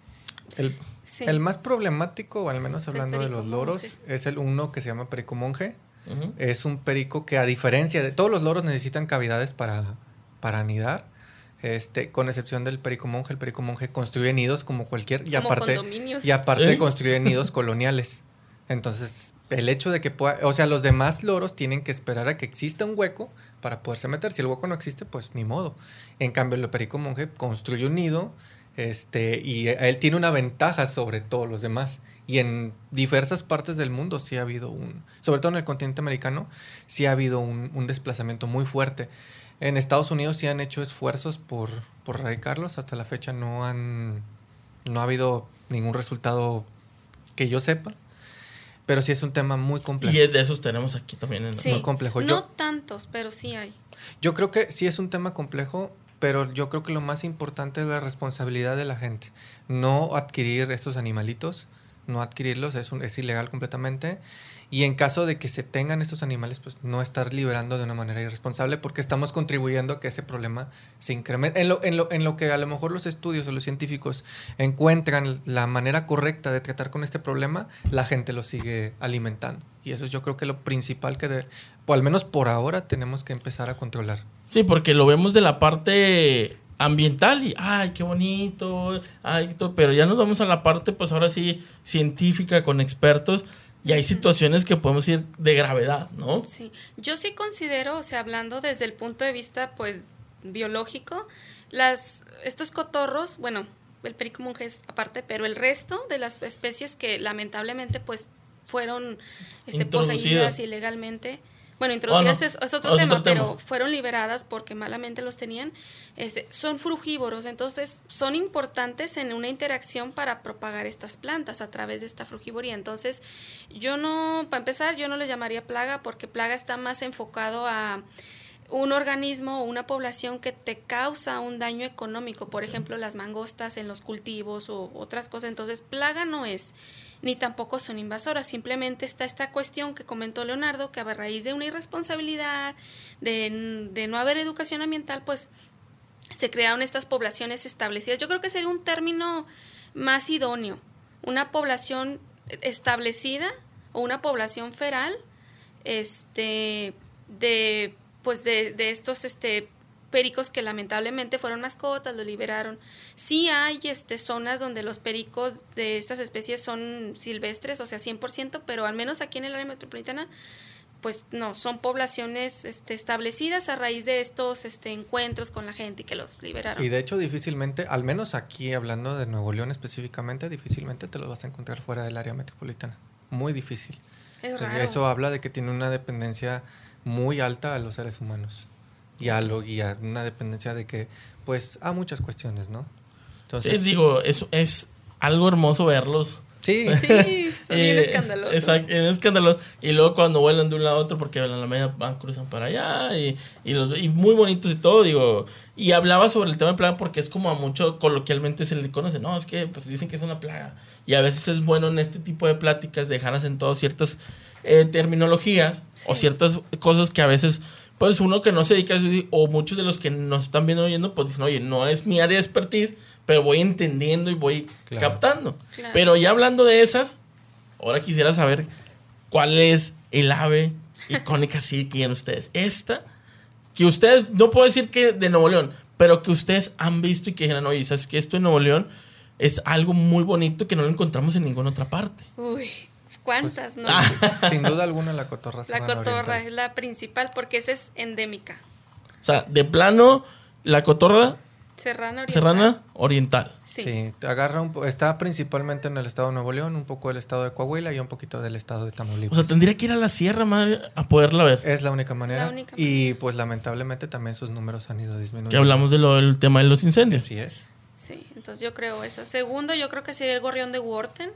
El, el más problemático, o al menos hablando de los loros, es el uno que se llama perico monje es un perico que a diferencia de todos los loros necesitan cavidades para, para anidar. Este, con excepción del perico monje, el perico monje construye nidos como cualquier y aparte y aparte construye nidos coloniales. Entonces, el hecho de que pueda, o sea, los demás loros tienen que esperar a que exista un hueco para poderse meter. Si el hueco no existe, pues ni modo. En cambio, el perico monje construye un nido, este, y él tiene una ventaja sobre todos los demás. Y en diversas partes del mundo sí ha habido un, sobre todo en el continente americano, sí ha habido un, desplazamiento muy fuerte. En Estados Unidos sí han hecho esfuerzos por, por erradicarlos. Hasta la fecha no han, no ha habido ningún resultado que yo sepa. Pero sí es un tema muy complejo. Y de esos tenemos aquí también. En sí, muy complejo. No tantos, pero sí hay. Yo creo que sí es un tema complejo pero yo creo que lo más importante es la responsabilidad de la gente. No adquirir estos animalitos, no adquirirlos, es, un, es ilegal completamente. Y en caso de que se tengan estos animales, pues no estar liberando de una manera irresponsable porque estamos contribuyendo a que ese problema se incremente. En lo, en lo, en lo que a lo mejor los estudios o los científicos encuentran la manera correcta de tratar con este problema, la gente lo sigue alimentando. Y eso yo creo que lo principal que, de, o al menos por ahora, tenemos que empezar a controlar. Sí, porque lo vemos de la parte ambiental y, ay, qué bonito, ay, pero ya nos vamos a la parte, pues ahora sí, científica, con expertos y hay situaciones que podemos ir de gravedad, ¿no? Sí, yo sí considero, o sea, hablando desde el punto de vista, pues, biológico, las, estos cotorros, bueno, el perico monje es aparte, pero el resto de las especies que lamentablemente, pues, fueron este, poseídas ilegalmente, bueno, introducidas es, otro, tema, pero fueron liberadas porque malamente los tenían. Este, son frugívoros, entonces son importantes en una interacción para propagar estas plantas a través de esta frugivoría. Entonces, yo no, para empezar, yo no les llamaría plaga porque plaga está más enfocado a un organismo o una población que te causa un daño económico, por ejemplo, las mangostas en los cultivos o otras cosas. Entonces, plaga no es ni tampoco son invasoras. Simplemente está esta cuestión que comentó Leonardo, que a raíz de una irresponsabilidad, de, no haber educación ambiental, pues se crearon estas poblaciones establecidas. Yo creo que sería un término más idóneo. Una población establecida o una población feral este de pues de, de estos este pericos que lamentablemente fueron mascotas, lo liberaron. Sí hay este, zonas donde los pericos de estas especies son silvestres, o sea, 100%, pero al menos aquí en el área metropolitana, pues no, son poblaciones este, establecidas a raíz de estos este, encuentros con la gente y que los liberaron. Y de hecho difícilmente, al menos aquí hablando de Nuevo León específicamente, difícilmente te los vas a encontrar fuera del área metropolitana. Muy difícil. Eso habla de que tiene una dependencia muy alta a los seres humanos y a, lo, y a una dependencia de que, pues, a muchas cuestiones, ¿no? Entonces, sí, digo, es, es algo hermoso verlos. Sí, sí son bien eh, escandalosos. Exacto, escandalosos. Y luego cuando vuelan de un lado a otro, porque en la media van, cruzan para allá, y, y, los, y muy bonitos y todo, digo. Y hablaba sobre el tema de plaga porque es como a mucho coloquialmente se le conoce. No, es que pues dicen que es una plaga. Y a veces es bueno en este tipo de pláticas dejar en todas ciertas eh, terminologías o Sí. ciertas cosas que a veces, pues uno que no se dedica a eso, o muchos de los que nos están viendo oyendo, pues dicen, oye, no es mi área de expertise, pero voy entendiendo y voy Claro. captando. Claro. Pero ya hablando de esas, ahora quisiera saber cuál es el ave icónica sí que tienen ustedes. Esta, que ustedes, no puedo decir que de Nuevo León, pero que ustedes han visto y que dijeran, oye, ¿sabes que Esto en Nuevo León es algo muy bonito que no lo encontramos en ninguna otra parte. Uy, ¿cuántas? Pues, no? Ah. Sin duda alguna la cotorra la cotorra oriental. es la principal porque esa es endémica. O sea, de plano, la cotorra Serrana oriental. serrana oriental. Sí. Agarra un está principalmente en el estado de Nuevo León, un poco del estado de Coahuila y un poquito del estado de O Tamaulipas. sea, tendría que ir a la sierra madre, a poderla ver. es la única manera. La única y pues lamentablemente también sus números han ido disminuyendo. Que hablamos de lo- del tema de los incendios. Así es. Sí, entonces yo creo eso. Segundo, yo creo que sería el gorrión de Wharton,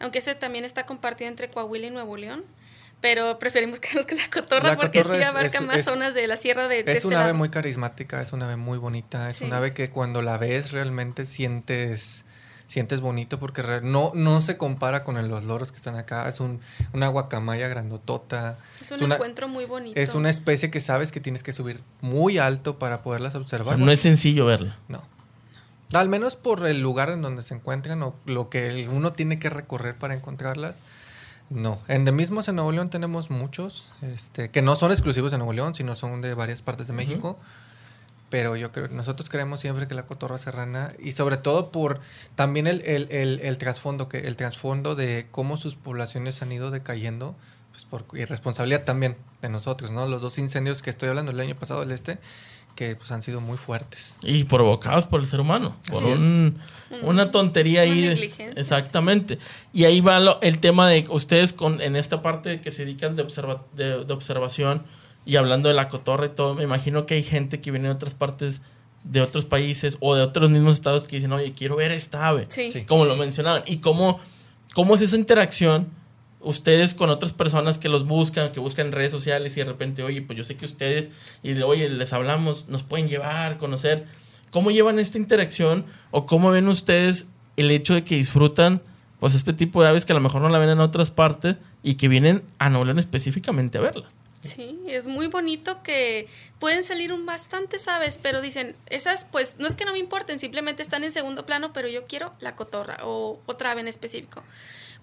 aunque ese también está compartido entre Coahuila y Nuevo León. Pero preferimos quedarnos con la cotorra La porque cotorra sí es- abarca es- más es- zonas de la sierra de, de Es este un ave muy carismática, es un ave muy bonita, es Sí. un ave que cuando la ves realmente sientes sientes bonito porque no, no se compara con el- los loros que están acá. Es un, una guacamaya grandotota. Es un es una- encuentro muy bonito. Es una especie que sabes que tienes que subir muy alto para poderlas O observar. sea, no es sencillo verla. No. Al menos por el lugar en donde se encuentran o lo que uno tiene que recorrer para encontrarlas. No. Endemismos en Nuevo León tenemos muchos, este, que no son exclusivos de Nuevo León, sino son de varias partes de. México. Pero yo creo, nosotros creemos siempre que la cotorra serrana, y sobre todo por también el, el, el, el trasfondo, que el trasfondo de cómo sus poblaciones han ido decayendo, pues por irresponsabilidad también de nosotros, ¿no? Los dos incendios que estoy hablando el año pasado del este, que pues han sido muy fuertes. Y provocados por el ser humano. Por un- una tontería Una ahí. negligencia, exactamente. Y ahí va lo- el tema de ustedes con, en esta parte que se dedican de, observa- de, de observación y hablando de la cotorra y todo, me imagino que hay gente que viene de otras partes, de otros países o de otros mismos estados que dicen, oye, quiero ver esta ave. Sí. Sí. Como lo mencionaban. Y cómo, cómo es esa interacción ustedes con otras personas que los buscan, que buscan redes sociales y de repente, oye, pues yo sé que ustedes, y oye, les hablamos, nos pueden llevar, conocer. ¿Cómo llevan esta interacción o cómo ven ustedes el hecho de que disfrutan pues este tipo de aves que a lo mejor no la ven en otras partes y que vienen a Nuevo específicamente a verla? Sí, es muy bonito que pueden salir un bastantes aves, pero dicen, esas pues no es que no me importen, simplemente están en segundo plano, pero yo quiero la cotorra o otra ave en específico.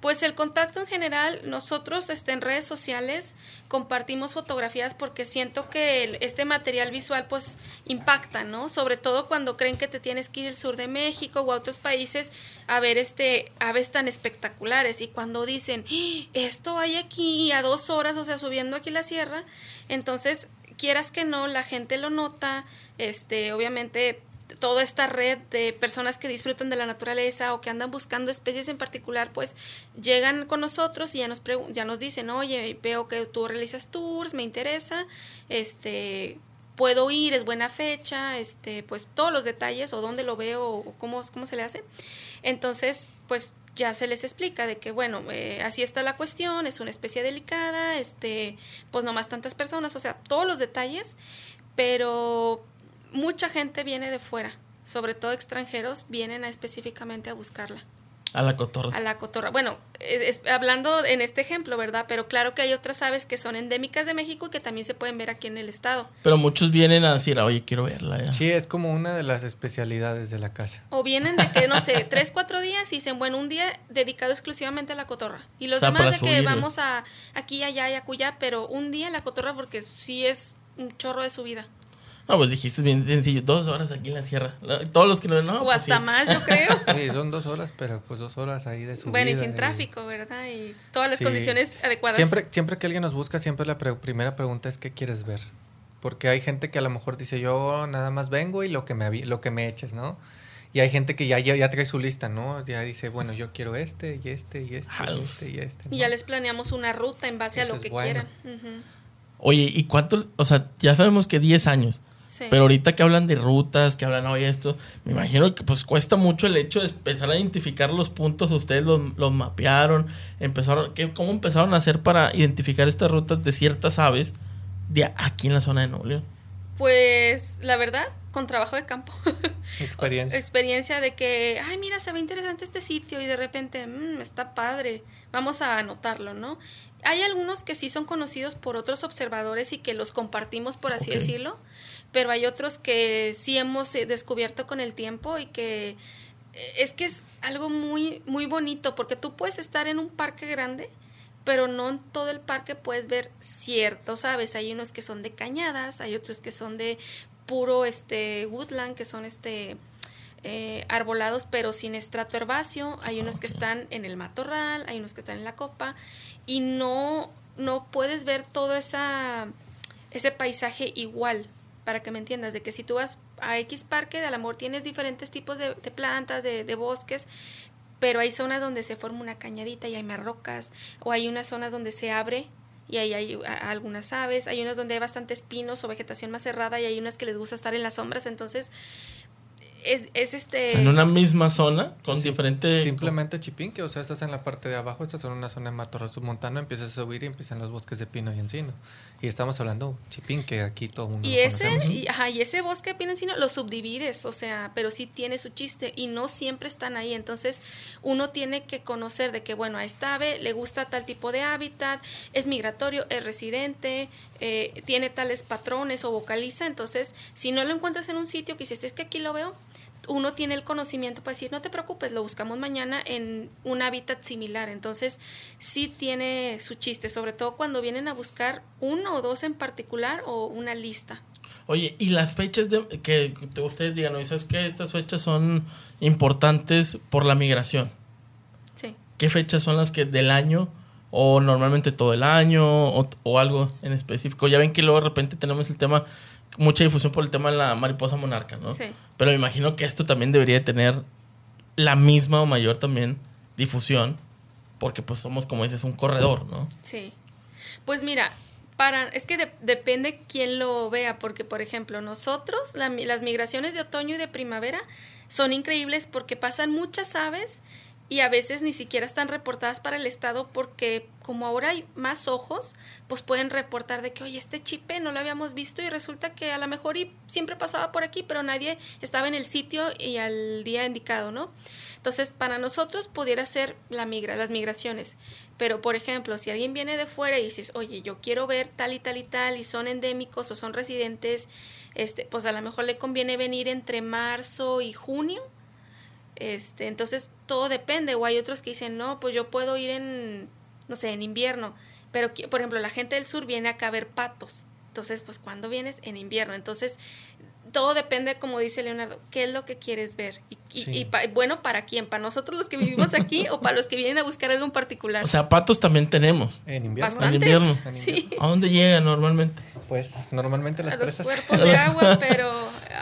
Pues el contacto en general, nosotros este, en redes sociales compartimos fotografías porque siento que este material visual pues impacta, ¿no? Sobre todo cuando creen que te tienes que ir al sur de México o a otros países a ver este aves tan espectaculares y cuando dicen, "¡Ah! esto hay aquí a dos horas, o sea, subiendo aquí la sierra, entonces quieras que no, la gente lo nota, este, obviamente toda esta red de personas que disfrutan de la naturaleza o que andan buscando especies en particular, pues llegan con nosotros y ya nos, ya nos dicen, oye, veo que tú realizas tours, me interesa, este, puedo ir, es buena fecha, este, pues todos los detalles o dónde lo veo o cómo, cómo se le hace. Entonces, pues ya se les explica de que, bueno, eh, así está la cuestión, es una especie delicada, este, pues no más tantas personas, o sea, todos los detalles, pero mucha gente viene de fuera, sobre todo extranjeros, vienen a específicamente a buscarla, A la cotorra. a la cotorra. Bueno, es- es- hablando en este ejemplo, ¿verdad? Pero claro que hay otras aves que son endémicas de México y que también se pueden ver aquí en el estado. Pero muchos vienen a decir, oye, quiero verla. ya". Sí, es como una de las especialidades de la casa. O vienen de que, no sé, tres, cuatro días y dicen, bueno, un día dedicado exclusivamente a la cotorra. Y los O sea, para demás de que subir, vamos a aquí, allá y acullá, pero un día a la cotorra porque sí es un chorro de su vida. No, pues dijiste bien sencillo, dos horas aquí en la sierra. Todos los que no, no o pues hasta sí. más, yo creo. Sí, son dos horas, pero pues dos horas ahí de su bueno, y sin tráfico, ¿verdad? Y todas las Sí. condiciones adecuadas. Siempre, siempre que alguien nos busca, siempre la pre- primera pregunta es ¿qué quieres ver? Porque hay gente que a lo mejor dice yo nada más vengo y lo que me, lo que me eches, ¿no? Y hay gente que ya, ya, ya trae su lista, ¿no? Ya dice, bueno, yo quiero este y este y este y este y este. Y ya les planeamos una ruta en base a lo que bueno. quieran. Oye, ¿y cuánto? O sea, ya sabemos que 10 años. Sí. Pero ahorita que hablan de rutas, que hablan hoy esto, me imagino que pues cuesta mucho el hecho de empezar a identificar los puntos, ustedes los, los mapearon, empezaron, ¿qué, ¿cómo empezaron a hacer para identificar estas rutas de ciertas aves de aquí en la zona de Nuevo León? Pues la verdad, con trabajo de campo. Experiencia. Experiencia de que, ay, mira, se ve interesante este sitio y de repente, mmm, está padre, vamos a anotarlo, ¿no? Hay algunos que sí son conocidos por otros observadores y que los compartimos, por así decirlo, pero hay otros que sí hemos eh, descubierto con el tiempo y que eh, es que es algo muy, muy bonito porque tú puedes estar en un parque grande, pero no en todo el parque puedes ver cierto, ¿sabes? Hay unos que son de cañadas, hay otros que son de puro este woodland, que son este eh, arbolados pero sin estrato herbáceo, hay unos que están en el matorral, hay unos que están en la copa y no no puedes ver todo esa ese paisaje igual, para que me entiendas, de que si tú vas a X parque, de amor tienes diferentes tipos de, de plantas, de, de bosques, pero hay zonas donde se forma una cañadita y hay más rocas, o hay unas zonas donde se abre y ahí hay algunas aves, hay unas donde hay bastantes pinos o vegetación más cerrada y hay unas que les gusta estar en las sombras, entonces es, es este... O sea, en una misma zona con Sí, diferente... Simplemente chipinque, o sea, estás en la parte de abajo, estás en una zona de matorral submontano, empiezas a subir y empiezan los bosques de pino y encino. Y estamos hablando chipinque, aquí todo el mundo Y lo ese, y, ajá, y ese bosque de pino encino lo subdivides, o sea, pero sí tiene su chiste y no siempre están ahí. Entonces, uno tiene que conocer de que, bueno, a esta ave le gusta tal tipo de hábitat, es migratorio, es residente, eh, tiene tales patrones o vocaliza. Entonces, si no lo encuentras en un sitio que dices, es que aquí lo veo, uno tiene el conocimiento para decir, no te preocupes, lo buscamos mañana en un hábitat similar. Entonces, sí tiene su chiste, sobre todo cuando vienen a buscar uno o dos en particular o una lista. Oye, y las fechas de, que te- ustedes digan, oye, ¿sabes qué? Estas fechas son importantes por la migración. Sí. ¿Qué fechas son las que del año o normalmente todo el año o, o algo en específico? Ya ven que luego de repente tenemos el tema, mucha difusión por el tema de la mariposa monarca, ¿no? Sí. Pero me imagino que esto también debería tener la misma o mayor también difusión, porque pues somos, como dices, un corredor, ¿no? Sí. Pues mira, para, es que de- depende quién lo vea, porque por ejemplo, nosotros, la las migraciones de otoño y de primavera son increíbles porque pasan muchas aves y a veces ni siquiera están reportadas para el estado porque como ahora hay más ojos, pues pueden reportar de que, oye, este chipe no lo habíamos visto y resulta que a lo mejor y siempre pasaba por aquí, pero nadie estaba en el sitio y al día indicado, ¿no? Entonces, para nosotros pudiera ser la migra, las migraciones. Pero, por ejemplo, si alguien viene de fuera y dices, oye, yo quiero ver tal y tal y tal, y son endémicos o son residentes, este, pues a lo mejor le conviene venir entre marzo y junio. Este, entonces, todo depende. O hay otros que dicen, no, pues yo puedo ir en, no sé, en invierno. Pero, por ejemplo, la gente del sur viene acá a ver patos. Entonces, pues, ¿cuándo vienes? En invierno. Entonces, todo depende, como dice Leonardo, qué es lo que quieres ver. Y, y- Sí. y pa- bueno, ¿para quién? ¿Para nosotros los que vivimos aquí o para los que vienen a buscar algo en particular? O sea, patos también tenemos. En invierno, Bastantes. En invierno. En Sí. ¿A dónde llegan normalmente? pues normalmente las a los presas. cuerpos de agua, pero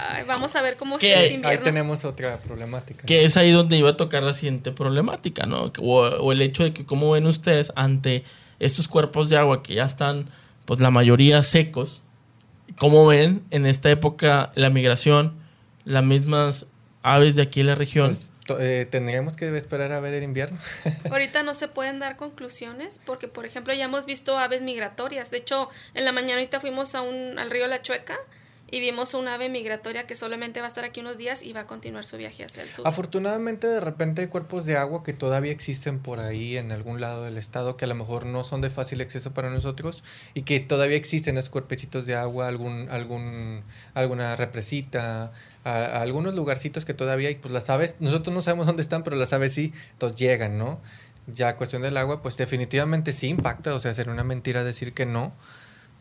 ay, vamos a ver cómo ¿Qué es hay? Ahí invierno. tenemos otra problemática. Que es ahí donde iba a tocar la siguiente problemática, ¿no? O, o el hecho de que cómo ven ustedes ante estos cuerpos de agua que ya están, pues la mayoría secos, cómo ven en esta época la migración, las mismas aves de aquí en la región. Pues, eh, tendríamos que esperar a ver el invierno. Ahorita no se pueden dar conclusiones porque, por ejemplo, ya hemos visto aves migratorias. De hecho, en la mañana ahorita fuimos a un, al río La Chueca y vimos un ave migratoria que solamente va a estar aquí unos días y va a continuar su viaje hacia el sur. Afortunadamente de repente hay cuerpos de agua que todavía existen por ahí en algún lado del estado que a lo mejor no son de fácil acceso para nosotros y que todavía existen esos cuerpecitos de agua, algún, algún, alguna represita, algunos lugarcitos que todavía hay, pues las aves, nosotros no sabemos dónde están, pero las aves sí, entonces llegan, ¿no? Ya cuestión del agua, pues definitivamente sí impacta, o sea, sería una mentira decir que no,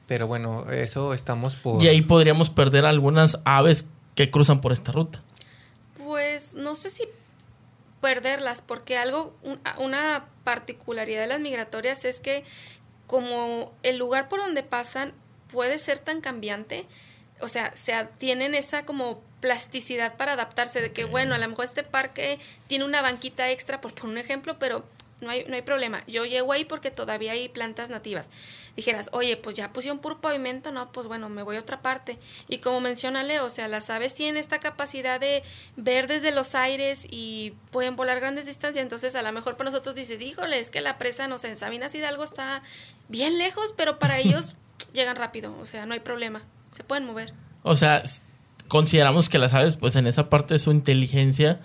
pero bueno, eso estamos por... Y ahí podríamos perder algunas aves que cruzan por esta ruta. Pues no sé si perderlas, porque algo, un- una particularidad de las migratorias es que como el lugar por donde pasan puede ser tan cambiante, o sea, se tienen esa como plasticidad para adaptarse, de que bueno, a lo mejor este parque tiene una banquita extra, por poner un ejemplo, pero no hay, no hay problema. Yo llego ahí porque todavía hay plantas nativas. Dijeras, oye, pues ya pusieron puro pavimento, no, pues bueno, me voy a otra parte. Y como menciona Leo, o sea, las aves tienen esta capacidad de ver desde los aires y pueden volar grandes distancias. Entonces, a lo mejor para nosotros dices, híjole, es que la presa, no sé, en Sabinas Hidalgo está bien lejos, pero para ellos llegan rápido, o sea, no hay problema, se pueden mover. O sea, consideramos que las aves, pues en esa parte de su inteligencia,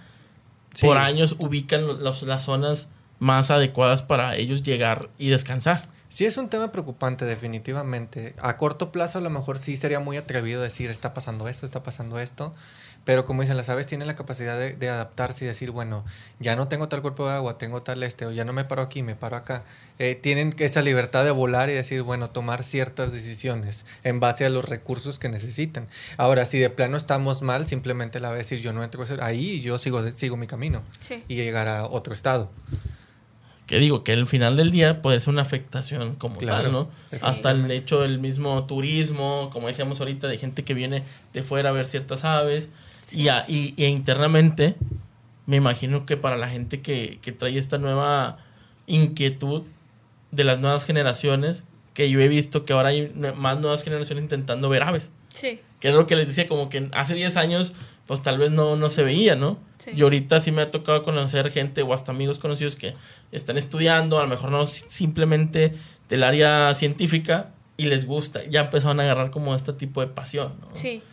por años ubican las zonas más adecuadas para ellos llegar y descansar. Sí, es un tema preocupante, definitivamente. A corto plazo, a lo mejor sí sería muy atrevido decir, está pasando esto, está pasando esto. Pero como dicen, las aves tienen la capacidad de, adaptarse y decir, bueno, ya no tengo tal cuerpo de agua, tengo tal este, o ya no me paro aquí, me paro acá. Eh, tienen esa libertad de volar y decir, bueno, tomar ciertas decisiones en base a los recursos que necesitan. Ahora, si de plano estamos mal, simplemente la va a decir, yo no entro ahí yo sigo, sigo mi camino y llegar a otro estado que digo que al final del día puede ser una afectación como tal, ¿no? Hasta el hecho del mismo turismo, como decíamos ahorita, de gente que viene de fuera a ver ciertas aves. Y, y, e internamente, me imagino que para la gente que, que trae esta nueva inquietud de las nuevas generaciones, que yo he visto que ahora hay más nuevas generaciones intentando ver aves. Sí. Que es lo que les decía, como que hace 10 años, pues tal vez no, no se veía, ¿no? Y ahorita sí me ha tocado conocer gente o hasta amigos conocidos que están estudiando, a lo mejor no simplemente del área científica y les gusta. Ya empezaron a agarrar como este tipo de pasión. ¿no? Sí.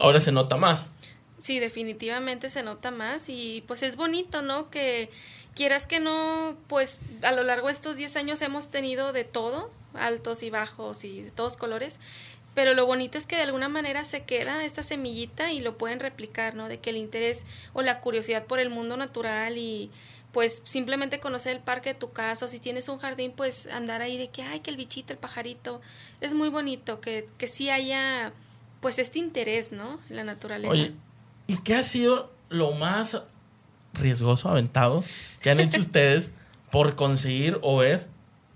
Ahora se nota más. Sí, definitivamente se nota más y pues es bonito, ¿no? Que quieras que no, pues a lo largo de estos 10 años hemos tenido de todo, altos y bajos y de todos colores, pero lo bonito es que de alguna manera se queda esta semillita y lo pueden replicar, ¿no? De que el interés o la curiosidad por el mundo natural y pues simplemente conocer el parque de tu casa o si tienes un jardín, pues andar ahí de que, ay, que el bichito, el pajarito, es muy bonito, que, que sí haya pues este interés, ¿no? En la naturaleza. Oye, ¿y qué ha sido lo más riesgoso, aventado que han hecho ustedes por conseguir o ver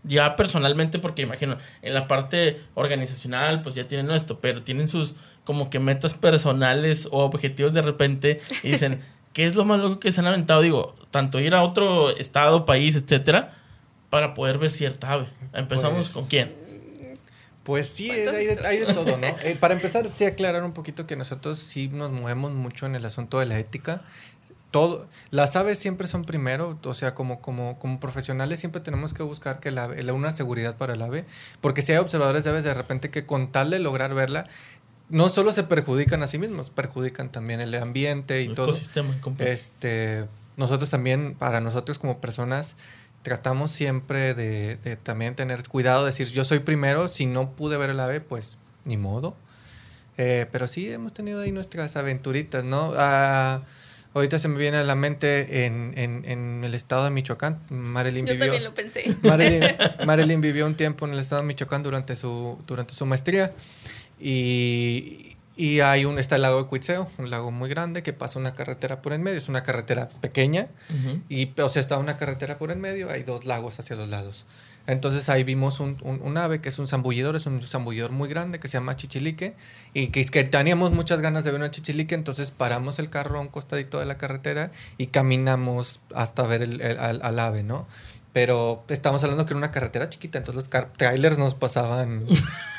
ya personalmente, porque imagino, en la parte organizacional, pues ya tienen esto, pero tienen sus como que metas personales o objetivos de repente y dicen, ¿qué es lo más loco que se han aventado? Digo, tanto ir a otro estado, país, etcétera, para poder ver cierta ave. Empezamos pues, con quién. Pues sí, hay de, todo, ¿no? Eh, para empezar, sí aclarar un poquito que nosotros sí nos movemos mucho en el asunto de la ética todo, las aves siempre son primero, o sea, como, como, como profesionales siempre tenemos que buscar que la, una seguridad para el ave, porque si hay observadores de aves de repente que con tal de lograr verla, no solo se perjudican a sí mismos, perjudican también el ambiente y el todo. Ecosistema este, nosotros también, para nosotros como personas, tratamos siempre de, también tener cuidado, decir, yo soy primero, si no pude ver el ave, pues ni modo. Eh, pero sí hemos tenido ahí nuestras aventuritas, ¿no? Ah, Ahorita se me viene a la mente en, en, en el estado de Michoacán. Marilyn Yo vivió, también lo pensé. Marilyn, vivió un tiempo en el estado de Michoacán durante su, durante su maestría. Y, y hay un, está el lago de Cuitzeo, un lago muy grande que pasa una carretera por en medio. Es una carretera pequeña. y, o sea, está una carretera por en medio. Hay dos lagos hacia los lados. Entonces ahí vimos un, un, ave que es un zambullidor, es un zambullidor muy grande que se llama chichilique y que, que teníamos muchas ganas de ver una chichilique, entonces paramos el carro a un costadito de la carretera y caminamos hasta ver el, al, ave, ¿no? Pero estamos hablando que era una carretera chiquita, entonces los trailers nos pasaban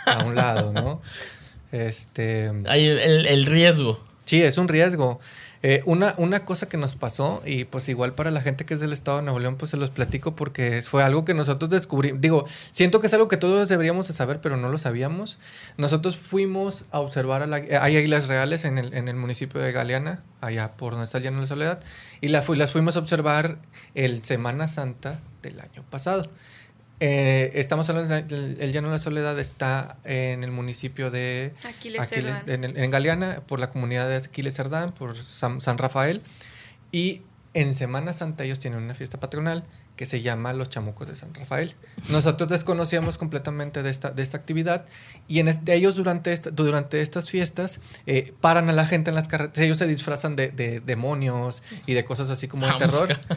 a un lado, ¿no? Este... Hay el, el riesgo. Sí, es un riesgo. Eh, una, una cosa que nos pasó, y pues igual para la gente que es del estado de Nuevo León, pues se los platico porque fue algo que nosotros descubrimos. Digo, siento que es algo que todos deberíamos de saber, pero no lo sabíamos. Nosotros fuimos a observar, a la, hay águilas reales en el, en el municipio de Galeana, allá por donde está el Llano de la Soledad, y la, las fuimos a observar el Semana Santa del año pasado. Eh, estamos hablando del Llano de la Soledad, está en el municipio de Aquiles, en, en, Galeana, por la comunidad de Aquiles Cerdán, por San, San Rafael. Y en Semana Santa ellos tienen una fiesta patronal que se llama Los Chamucos de San Rafael. Nosotros desconocíamos completamente de esta, de esta actividad y en este, ellos durante, esta, durante estas fiestas eh, paran a la gente en las carreteras, ellos se disfrazan de, de, demonios y de cosas así como de terror.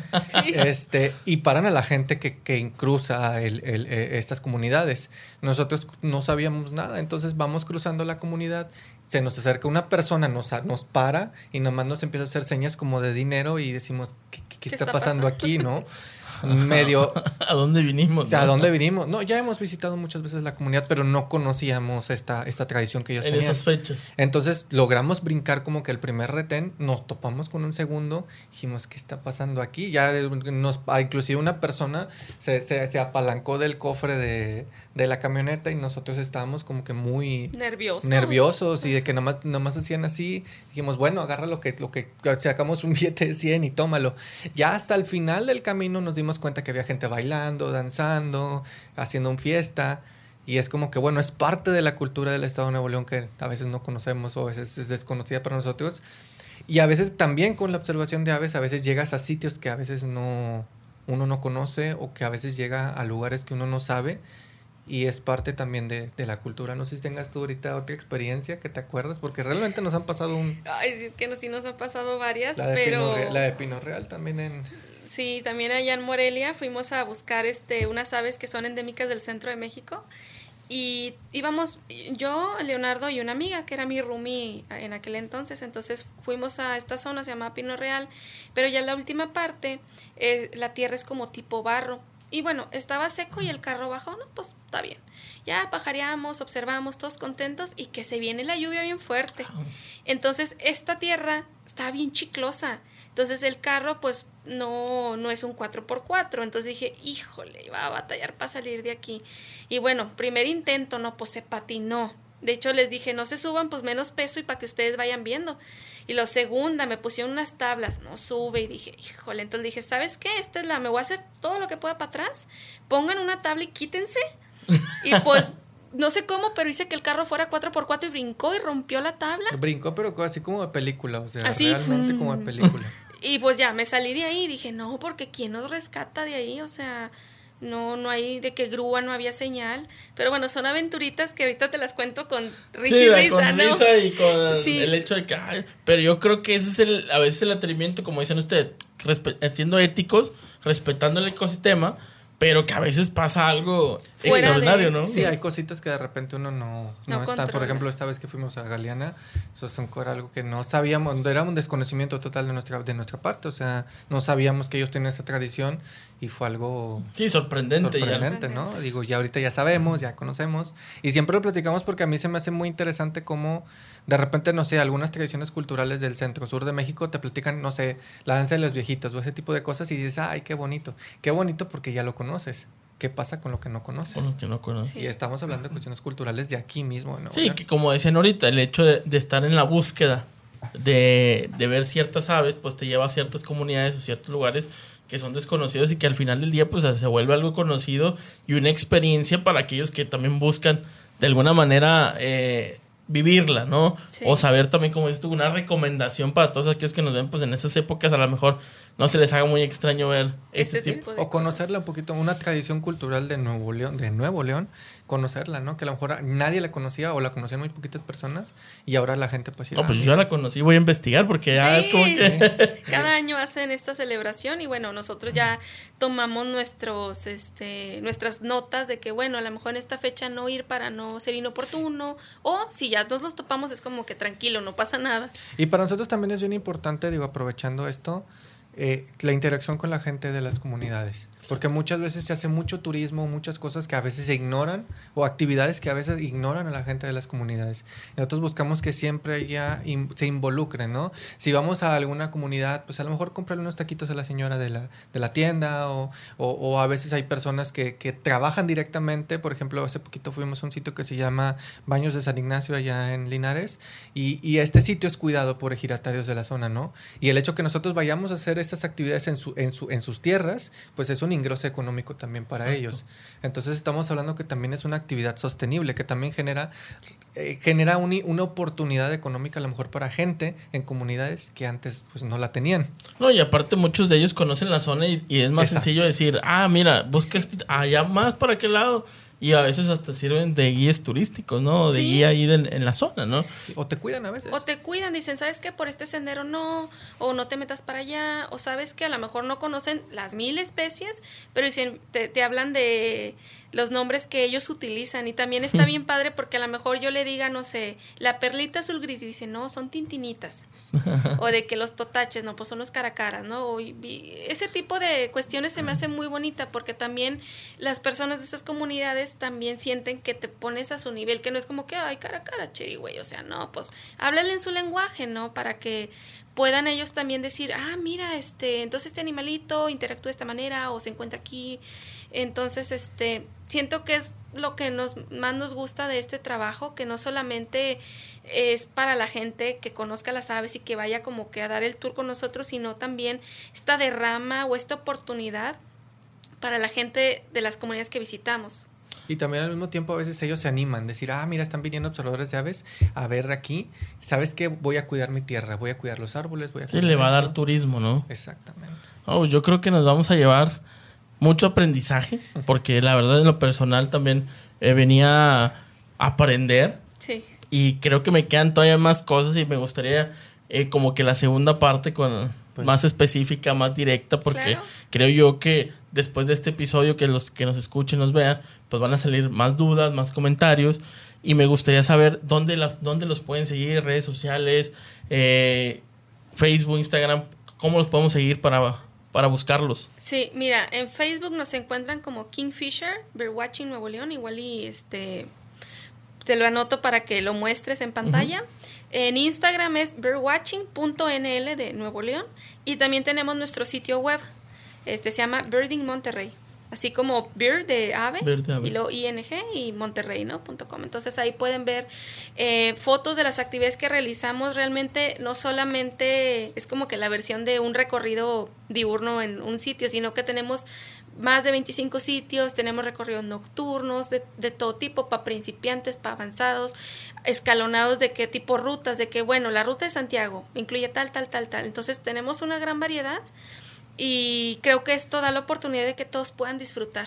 Este, y paran a la gente que, que cruza el, el, eh, estas comunidades. Nosotros no sabíamos nada, entonces vamos cruzando la comunidad, se nos acerca una persona, nos, nos para y nomás nos empieza a hacer señas como de dinero y decimos, ¿qué, qué, está, pasando aquí, no? medio... ¿A dónde vinimos? O sea, ¿A dónde vinimos? No, ya hemos visitado muchas veces la comunidad, pero no conocíamos esta, esta tradición que ellos en tenían. esas fechas. Entonces logramos brincar como que el primer retén, nos topamos con un segundo, dijimos, ¿qué está pasando aquí? Ya nos, ah, inclusive una persona se, se, se apalancó del cofre de, de, la camioneta y nosotros estábamos como que muy nerviosos, nerviosos y de que nomás, nomás hacían así. Dijimos, bueno, agarra lo que, lo que sacamos un billete de 100 y tómalo. Ya hasta el final del camino nos dimos cuenta que había gente bailando, danzando, haciendo un fiesta. Y es como que, bueno, es parte de la cultura del Estado de Nuevo León que a veces no conocemos o a veces es desconocida para nosotros. Y a veces también con la observación de aves, a veces llegas a sitios que a veces no, uno no conoce o que a veces llega a lugares que uno no sabe y es parte también de, de, la cultura. No sé si tengas tú ahorita otra experiencia que te acuerdas, porque realmente nos han pasado un... Ay, sí, es que no, sí nos han pasado varias, la de pero... Pino, la de Pino Real también en... Sí, también allá en Morelia fuimos a buscar este, unas aves que son endémicas del centro de México y íbamos yo, Leonardo y una amiga que era mi roomie en aquel entonces, entonces fuimos a esta zona, se llama Pino Real, pero ya la última parte eh, la tierra es como tipo barro, y bueno, estaba seco y el carro bajó, no, pues está bien. Ya pajareamos, observamos, todos contentos y que se viene la lluvia bien fuerte. Entonces, esta tierra está bien chiclosa. Entonces, el carro, pues, no, no es un 4x4. Entonces dije, híjole, iba a batallar para salir de aquí. Y bueno, primer intento, no, pues se patinó. De hecho, les dije, no se suban, pues menos peso y para que ustedes vayan viendo. Y lo segunda, me pusieron unas tablas, no sube y dije, híjole, entonces dije, ¿sabes qué? Esta es la, me voy a hacer todo lo que pueda para atrás, pongan una tabla y quítense. Y pues, no sé cómo, pero hice que el carro fuera 4x4 y brincó y rompió la tabla. Brincó, pero así como de película, o sea, realmente como de película. Y pues ya, me salí de ahí y dije, no, porque ¿quién nos rescata de ahí? O sea, no, no hay de que grúa, no había señal. Pero bueno, son aventuritas que ahorita te las cuento con risa sí, y risa, con ¿no? risa y con sí. el hecho de que, ay, pero yo creo que ese es el, a veces el atrevimiento, como dicen ustedes, siendo éticos, respetando el ecosistema, pero que a veces pasa algo Fuera extraordinario, de- ¿no? Sí, hay cositas que de repente uno no, No no, está. Por ejemplo, esta vez que fuimos a Galeana, eso es un- era algo que no sabíamos, era un desconocimiento total de nuestra, de nuestra parte. O sea, no sabíamos que ellos tenían esa tradición y fue algo Sí, sorprendente. ya. sorprendente, ¿no? Digo, ya ahorita ya sabemos, ya conocemos. Y siempre lo platicamos porque a mí se me hace muy interesante cómo de repente, no sé, algunas tradiciones culturales del centro sur de México te platican, no sé, la danza de los viejitos o ese tipo de cosas y dices, ay, qué bonito. Qué bonito porque ya lo conoces. ¿Qué pasa con lo que no conoces? Con lo que no conoces. Y estamos hablando de cuestiones culturales de aquí mismo, ¿no? Sí, que como decían ahorita, el hecho de, de estar en la búsqueda de, de ver ciertas aves, pues te lleva a ciertas comunidades o ciertos lugares que son desconocidos y que al final del día pues se vuelve algo conocido y una experiencia para aquellos que también buscan de alguna manera eh, vivirla, ¿no? Sí. O saber también, como dices tú, una recomendación para todos aquellos que nos ven pues en esas épocas a lo mejor no se les haga muy extraño ver Ese este tipo. tipo de O conocerla un poquito, una tradición cultural de Nuevo León, de Nuevo León, conocerla, ¿no? Que a lo mejor nadie la conocía o la conocían muy poquitas personas y ahora la gente pues No, pues yo ya la conocí, voy a investigar porque ya es como Sí. que... Cada año hacen esta celebración y bueno, nosotros ya tomamos nuestros, este, nuestras notas de que bueno, a lo mejor en esta fecha no ir para no ser inoportuno o si ya nos los topamos es como que tranquilo, no pasa nada. Y para nosotros también es bien importante, digo, aprovechando esto, eh, la interacción con la gente de las comunidades. Porque muchas veces se hace mucho turismo, muchas cosas que a veces se ignoran o actividades que a veces ignoran a la gente de las comunidades. Nosotros buscamos que siempre in- se involucren, ¿no? Si vamos a alguna comunidad, pues a lo mejor comprarle unos taquitos a la señora de la, de la tienda o, o, o a veces hay personas que, que trabajan directamente. Por ejemplo, hace poquito fuimos a un sitio que se llama Baños de San Ignacio allá en Linares y, y este sitio es cuidado por ejidatarios de la zona, ¿no? Y el hecho que nosotros vayamos a hacer estas actividades en, su, en, su, en sus tierras, pues es un ingreso económico también para Exacto. ellos. Entonces estamos hablando que también es una actividad sostenible, que también genera, eh, genera un- una oportunidad económica a lo mejor para gente en comunidades que antes pues no la tenían. No, y aparte muchos de ellos conocen la zona y, y es más Exacto. sencillo decir, ah, mira, busca este- allá más para aquel lado y a veces hasta sirven de guías turísticos, ¿no? De Sí. guía ahí de- en la zona, ¿no? O te cuidan a veces. O te cuidan, dicen, ¿sabes qué? Por este sendero no, o no te metas para allá, o sabes que a lo mejor no conocen las mil especies, pero dicen, te, te hablan de los nombres que ellos utilizan. Y también está bien padre porque a lo mejor yo le diga, no sé, la perlita azul gris, y dice, no, son tintinitas. O de que los totaches, no, pues son los caracaras, ¿no? O, y- ese tipo de cuestiones se me hace muy bonita porque también las personas de esas comunidades también sienten que te pones a su nivel, que no es como que, ay, cara a cara, cheri, güey, o sea, no, pues háblale en su lenguaje, ¿no? Para que puedan ellos también decir, ah, mira, este, entonces este animalito interactúa de esta manera o se encuentra aquí. Entonces, este, siento que es lo que nos más nos gusta de este trabajo, que no solamente es para la gente que conozca las aves y que vaya como que a dar el tour con nosotros, sino también esta derrama o esta oportunidad para la gente de las comunidades que visitamos. Y también al mismo tiempo a veces ellos se animan, decir, ah, mira, están viniendo observadores de aves a ver aquí, ¿sabes qué? Voy a cuidar mi tierra, voy a cuidar los árboles, voy a Sí, cuidar le va a dar esto". turismo, ¿no? Exactamente. Oh, yo creo que nos vamos a llevar mucho aprendizaje, porque la verdad en lo personal también eh, venía a aprender Sí. y creo que me quedan todavía más cosas y me gustaría eh, como que la segunda parte con Pues- más específica, más directa, porque Claro. creo yo que después de este episodio que los que nos escuchen, nos vean, pues van a salir más dudas, más comentarios y me gustaría saber dónde las dónde los pueden seguir, redes sociales, eh, Facebook, Instagram, cómo los podemos seguir para para buscarlos. Sí, mira, en Facebook nos encuentran como Kingfisher, Birdwatching Nuevo León, igual y este te lo anoto para que lo muestres en pantalla. En Instagram es birdwatching.nl de Nuevo León y también tenemos nuestro sitio web. Este se llama Birding Monterrey. Así como Bird de ave, Bird de ave. y luego ING y Monterrey, ¿no? Punto com. Entonces ahí pueden ver eh, fotos de las actividades que realizamos. Realmente no solamente es como que la versión de un recorrido diurno en un sitio, sino que tenemos más de 25 sitios, tenemos recorridos nocturnos de, de todo tipo, para principiantes, para avanzados, escalonados de qué tipo rutas, de que, bueno, la ruta de Santiago incluye tal, tal, tal, tal. Entonces tenemos una gran variedad y creo que esto da la oportunidad de que todos puedan disfrutar.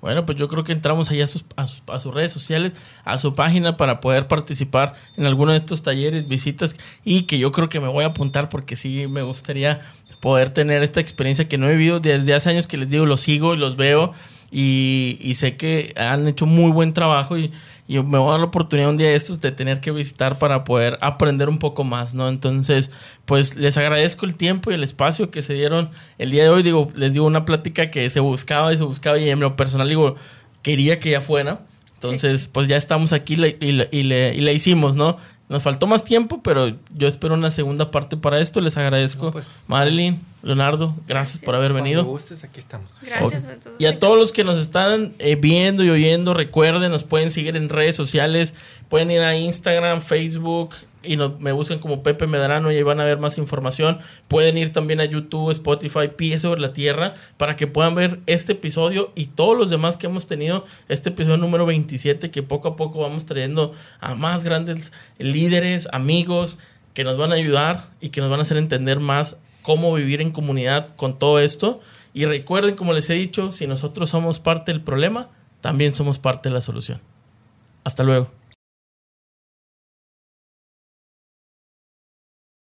Bueno, pues yo creo que entramos ahí a sus, a sus, a sus redes sociales, a su página para poder participar en alguno de estos talleres, visitas y que yo creo que me voy a apuntar porque sí me gustaría poder tener esta experiencia que no he vivido desde hace años que les digo, los sigo y los veo y, y sé que han hecho muy buen trabajo y, y me voy a dar la oportunidad un día de estos de tener que visitar para poder aprender un poco más, ¿no? Entonces, pues les agradezco el tiempo y el espacio que se dieron el día de hoy. Digo, les digo una plática que se buscaba y se buscaba y en lo personal digo, quería que ya fuera. Entonces, pues ya estamos aquí le- y, le- y le, y le hicimos, ¿no? Nos faltó más tiempo, pero yo espero una segunda parte para esto. Les agradezco. No, pues. Marilyn, Leonardo, gracias, Gracias. por haber Cuando venido. gustes, aquí estamos. Gracias. Ok. entonces, Y a todos los que nos están eh, viendo y oyendo, recuerden, nos pueden seguir en redes sociales, pueden ir a Instagram, Facebook y me buscan como Pepe Medrano y ahí van a ver más información. Pueden ir también a YouTube, Spotify, Pie sobre la Tierra para que puedan ver este episodio y todos los demás que hemos tenido, este episodio número 27 que poco a poco vamos trayendo a más grandes líderes, amigos que nos van a ayudar y que nos van a hacer entender más cómo vivir en comunidad con todo esto. Y recuerden, como les he dicho, si nosotros somos parte del problema, también somos parte de la solución. Hasta luego.